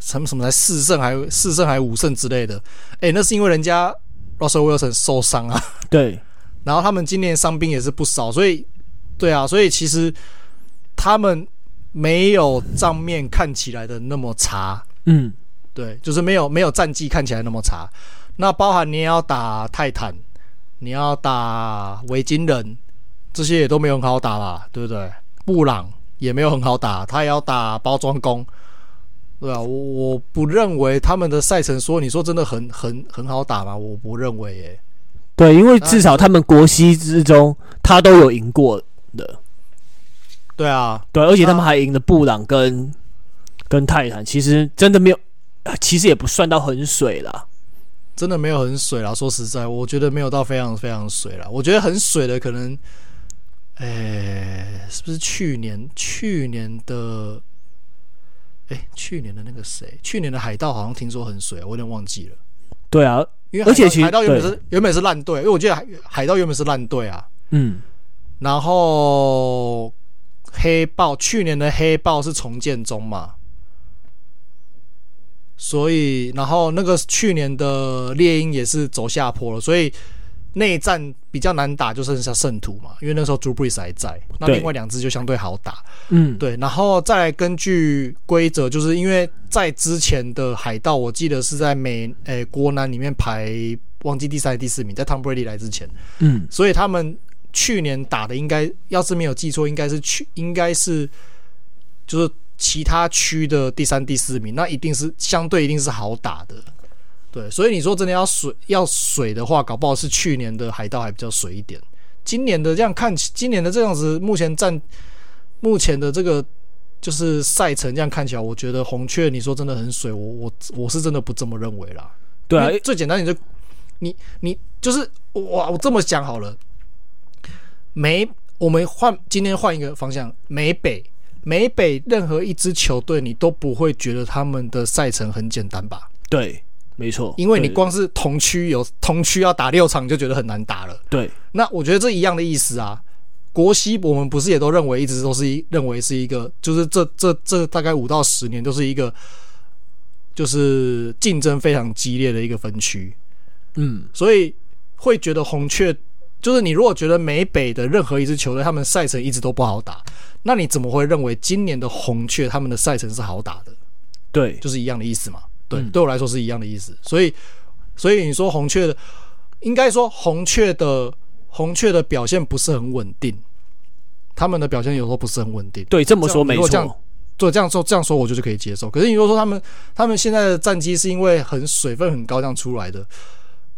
Speaker 1: 什么什么才四胜还四胜还五胜之类的，哎、欸，那是因为人家 Russell Wilson 受伤啊。
Speaker 2: 对，<laughs>
Speaker 1: 然后他们今年伤兵也是不少，所以对啊，所以其实他们。没有账面看起来的那么差，
Speaker 2: 嗯，
Speaker 1: 对，就是没有没有战绩看起来那么差。那包含你也要打泰坦，你要打维京人，这些也都没有很好打吧，对不对？布朗也没有很好打，他也要打包装工，对啊，我我不认为他们的赛程说你说真的很很很好打吗？我不认为耶。
Speaker 2: 对，因为至少他们国西之中他都有赢过的。
Speaker 1: 对啊，
Speaker 2: 对，而且他们还赢了布朗跟、啊、跟泰坦，其实真的没有，其实也不算到很水啦，
Speaker 1: 真的没有很水啦。说实在，我觉得没有到非常非常水啦。我觉得很水的可能，哎，是不是去年去年的？哎，去年的那个谁？去年的海盗好像听说很水，我有点忘记了。
Speaker 2: 对啊，
Speaker 1: 因为而且海盗原本是原本是烂队，因为我记得海海盗原本是烂队啊。
Speaker 2: 嗯，
Speaker 1: 然后。黑豹去年的黑豹是重建中嘛，所以然后那个去年的猎鹰也是走下坡了，所以内战比较难打，就剩下圣徒嘛，因为那时候 Drew Brees 还在，那另外两支就相对好打，
Speaker 2: 嗯，
Speaker 1: 对，然后再来根据规则，就是因为在之前的海盗，我记得是在美诶、欸、国南里面排忘记第三、第四名，在 Tom Brady 来之前，
Speaker 2: 嗯，
Speaker 1: 所以他们去年打的应该，要是没有记错，应该是去，应该是就是其他区的第三、第四名，那一定是相对一定是好打的，对，所以你说真的要水要水的话，搞不好是去年的海盗还比较水一点，今年的这样看，今年的这样子，目前占目前的这个。就是赛程这样看起来，我觉得红雀你说真的很水，我我我是真的不这么认为啦。
Speaker 2: 对啊，
Speaker 1: 最简单你就你你就是哇，我这么讲好了，美我们换今天换一个方向，美北美北任何一支球队你都不会觉得他们的赛程很简单吧？
Speaker 2: 对，没错，
Speaker 1: 因为你光是同区有同区要打六场，就觉得很难打了。
Speaker 2: 对，
Speaker 1: 那我觉得这一样的意思啊。国西，我们不是也都认为一直都是一认为是一个，就是这这这大概五到十年都是一个，就是竞争非常激烈的一个分区，
Speaker 2: 嗯，
Speaker 1: 所以会觉得红雀，就是你如果觉得美北的任何一支球队他们赛程一直都不好打，那你怎么会认为今年的红雀他们的赛程是好打的？
Speaker 2: 对，
Speaker 1: 就是一样的意思嘛。对，
Speaker 2: 嗯、
Speaker 1: 对我来说是一样的意思。所以，所以你说红雀的，应该说红雀的。红雀的表现不是很稳定，他们的表现有时候不是很稳定。
Speaker 2: 对，这么说没错。
Speaker 1: 对，这样说这样说，我就可以接受。可是你如果说他们他们现在的战绩是因为很水分很高这样出来的，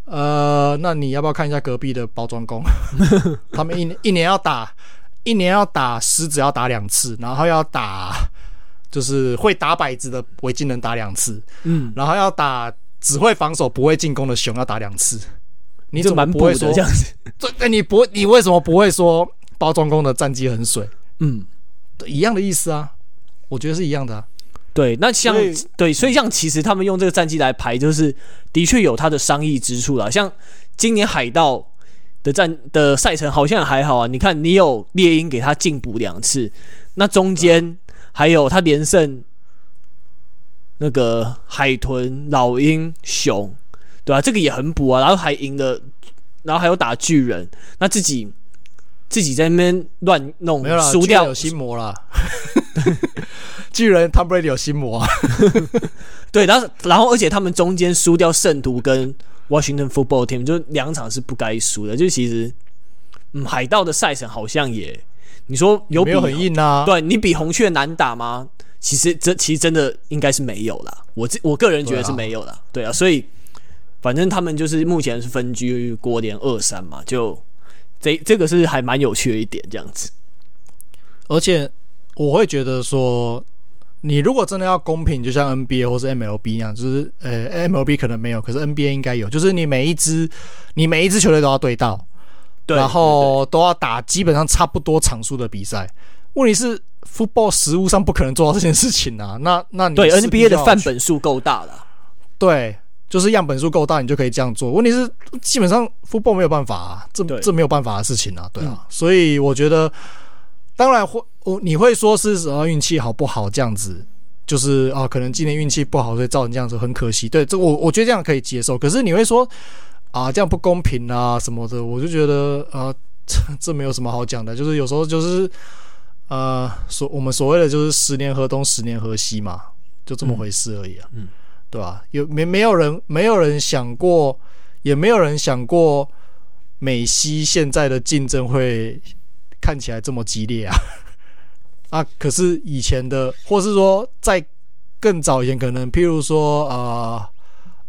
Speaker 1: 呃，那你要不要看一下隔壁的包装工？<laughs> 他们一一年要打一年要打狮子要打两次，然后要打就是会打摆子的维京人打两次，
Speaker 2: 嗯，
Speaker 1: 然后要打只会防守不会进攻的熊要打两次。你怎么不会说
Speaker 2: 这样子？
Speaker 1: 对，你不，你为什么不会说包装工的战绩很水？
Speaker 2: 嗯，
Speaker 1: 一样的意思啊，我觉得是一样的啊。
Speaker 2: 对，那像对，所以像其实他们用这个战绩来排，就是的确有他的商议之处啦。像今年海盗的战的赛程好像还好啊，你看你有猎鹰给他进补两次，那中间还有他连胜那个海豚、老鹰、熊。对啊，这个也很补啊，然后还赢了，然后还有打巨人，那自己自己在那边乱弄，输掉
Speaker 1: 有心魔啦。<laughs> 巨人 Tom Brady 有心魔啊，<laughs>
Speaker 2: 对，然后然后而且他们中间输掉圣徒跟 Washington Football Team，就两场是不该输的，就其实嗯，海盗的赛程好像也，你说有比
Speaker 1: 没有很硬啊？
Speaker 2: 对，你比红雀难打吗？其实这其实真的应该是没有啦，我这我个人觉得是没有啦，对啊，对啊，所以。反正他们就是目前是分居国联二三嘛，就这这个是还蛮有趣的一点这样子。
Speaker 1: 而且我会觉得说，你如果真的要公平，就像 NBA 或是 MLB 一样，就是呃 MLB 可能没有，可是 NBA 应该有，就是你每一支你每一支球队都要对到，
Speaker 2: 对，
Speaker 1: 然后都要打基本上差不多场数的比赛。问题是 Football 实务上不可能做到这件事情啊。<laughs> 那那你
Speaker 2: 对 NBA 的范本数够大了，
Speaker 1: 对。就是样本数够大，你就可以这样做。问题是，基本上 football 没有办法啊，这这没有办法的事情啊，对啊。嗯、所以我觉得，当然会，我你会说是什么运气好不好这样子，就是啊，可能今年运气不好，所以造成这样子很可惜。对，这我我觉得这样可以接受。可是你会说啊，这样不公平啊什么的，我就觉得啊，这这没有什么好讲的。就是有时候就是呃，所我们所谓的就是十年河东，十年河西嘛，就这么回事而已啊。嗯。嗯对吧？有没没有人没有人想过，也没有人想过美西现在的竞争会看起来这么激烈啊！<laughs> 啊，可是以前的，或是说在更早以前，可能譬如说啊，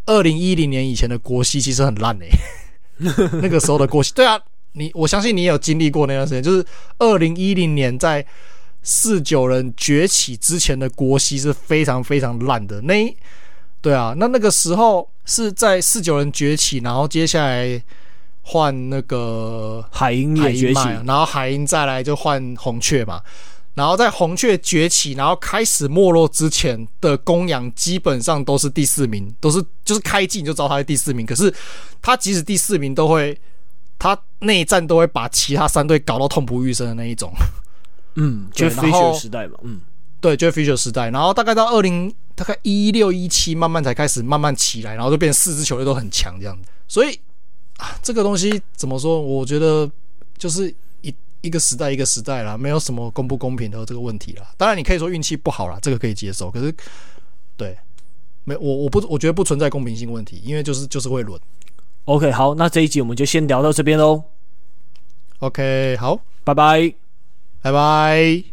Speaker 1: 二零一零年以前的国西其实很烂诶、欸，<laughs> 那个时候的国西，对啊，你我相信你也有经历过那段时间，就是二零一零年在四九人崛起之前的国西是非常非常烂的。那。对啊，那那个时候是在四九人崛起，然后接下来换那个
Speaker 2: 海鹰也崛起，
Speaker 1: 然后海鹰再来就换红雀嘛，然后在红雀崛起，然后开始没落之前的公羊基本上都是第四名，都是就是开季就知道他是第四名，可是他即使第四名都会，他内战都会把其他三队搞到痛不欲生的那一种。
Speaker 2: 嗯，就 Fisher 时代嘛，嗯。
Speaker 1: 对，就是 Fisher 时代，然后大概到二零大概一六一七，慢慢才开始慢慢起来，然后就变成四支球队都很强这样子。所以啊，这个东西怎么说？我觉得就是一一个时代一个时代啦，没有什么公不公平的这个问题啦。当然，你可以说运气不好啦，这个可以接受。可是，对，没我我不我觉得不存在公平性问题，因为就是就是会轮。
Speaker 2: OK，好，那这一集我们就先聊到这边喽。
Speaker 1: OK，好，
Speaker 2: 拜拜，
Speaker 1: 拜拜。